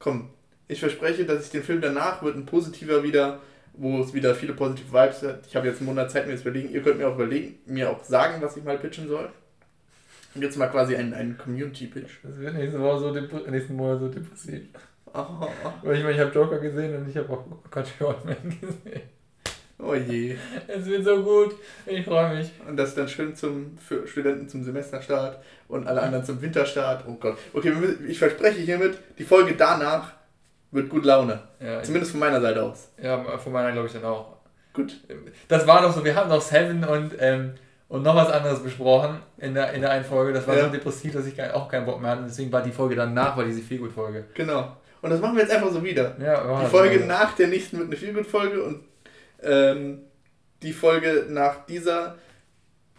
A: komm, ich verspreche, dass ich den Film danach wird ein positiver wieder, wo es wieder viele positive Vibes hat. Ich habe jetzt einen Monat Zeit, mir das überlegen. Ihr könnt mir auch überlegen, mir auch sagen, was ich mal pitchen soll. Und jetzt mal quasi ein, ein Community-Pitch.
B: Das wird nächste Woche so nächsten Monat so depressiv. Oh, oh, oh. Weil ich meine, ich habe Joker gesehen und ich habe auch Country Old Man gesehen. Oh je. Es wird so gut. Ich freue mich.
A: Und das dann schön zum, für Studenten zum Semesterstart und alle anderen zum Winterstart. Oh Gott. Okay, ich verspreche hiermit, die Folge danach wird gut Laune. Ja, Zumindest von meiner Seite aus.
B: Ja, von meiner glaube ich dann auch. Gut. Das war doch so, wir haben noch Seven und, ähm, und noch was anderes besprochen in der, in der einen Folge. Das war ja. so depressiv, dass ich auch keinen Bock mehr hatte. Deswegen war die Folge danach, war diese Feelgood-Folge.
A: Genau. Und das machen wir jetzt einfach so wieder. Ja, die Folge nach der nächsten wird eine Feelgood-Folge und ähm, die Folge nach dieser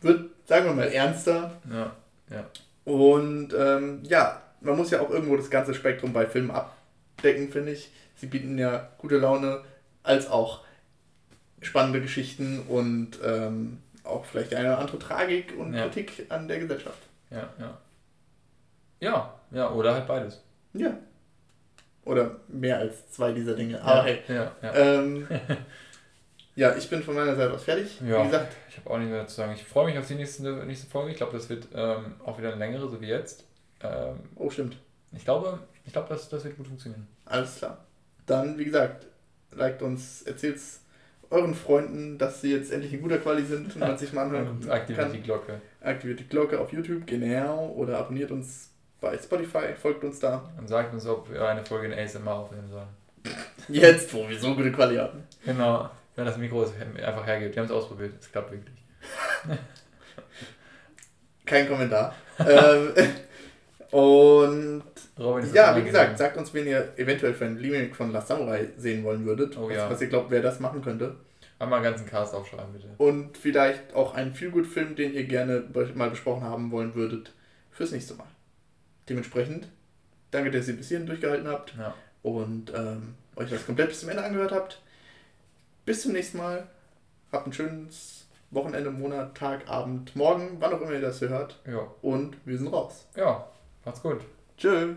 A: wird, sagen wir mal, ernster. Ja, ja. Und ähm, ja, man muss ja auch irgendwo das ganze Spektrum bei Filmen abdecken, finde ich. Sie bieten ja gute Laune als auch spannende Geschichten und ähm, auch vielleicht eine oder andere Tragik und ja. Kritik an der Gesellschaft.
B: Ja, ja. Ja, ja, oder halt beides.
A: Ja. Oder mehr als zwei dieser Dinge. Ja, Aber hey. Ja, ja. Ähm, Ja, ich bin von meiner Seite aus fertig. Ja, Wie gesagt.
B: Ich habe auch nicht mehr zu sagen. Ich freue mich auf die nächste, nächste Folge. Ich glaube, das wird ähm, auch wieder eine längere, so wie jetzt. Ähm,
A: oh, stimmt.
B: Ich glaube, ich glaube das, das wird gut funktionieren.
A: Alles klar. Dann, wie gesagt, liked uns, erzählt es euren Freunden, dass sie jetzt endlich in guter Quali sind und man sich mal anhören und aktiviert kann. die Glocke. Aktiviert die Glocke auf YouTube, genau. Oder abonniert uns bei Spotify, folgt uns da.
B: Und sagt uns, ob wir eine Folge in ASMR aufnehmen sollen.
A: Jetzt, wo wir so gute Quali haben.
B: Genau wenn das Mikro es einfach hergibt. Wir haben es ausprobiert, es klappt wirklich.
A: Kein Kommentar. ähm, und Robin, ja, wie gesagt, sagt uns, wenn ihr eventuell für ein Remake von Last Samurai sehen wollen würdet. Oh, was, ja. was ihr glaubt, wer das machen könnte.
B: Einmal einen ganzen Cast aufschreiben, bitte.
A: Und vielleicht auch einen Feelgood-Film, den ihr gerne mal besprochen haben wollen würdet, fürs nächste Mal. Dementsprechend, danke, dass ihr bis hierhin durchgehalten habt ja. und ähm, euch das komplett bis zum Ende angehört habt. Bis zum nächsten Mal. Habt ein schönes Wochenende, Monat, Tag, Abend, Morgen, wann auch immer ihr das hört. Ja. Und wir sind raus.
B: Ja, macht's gut.
A: Tschö.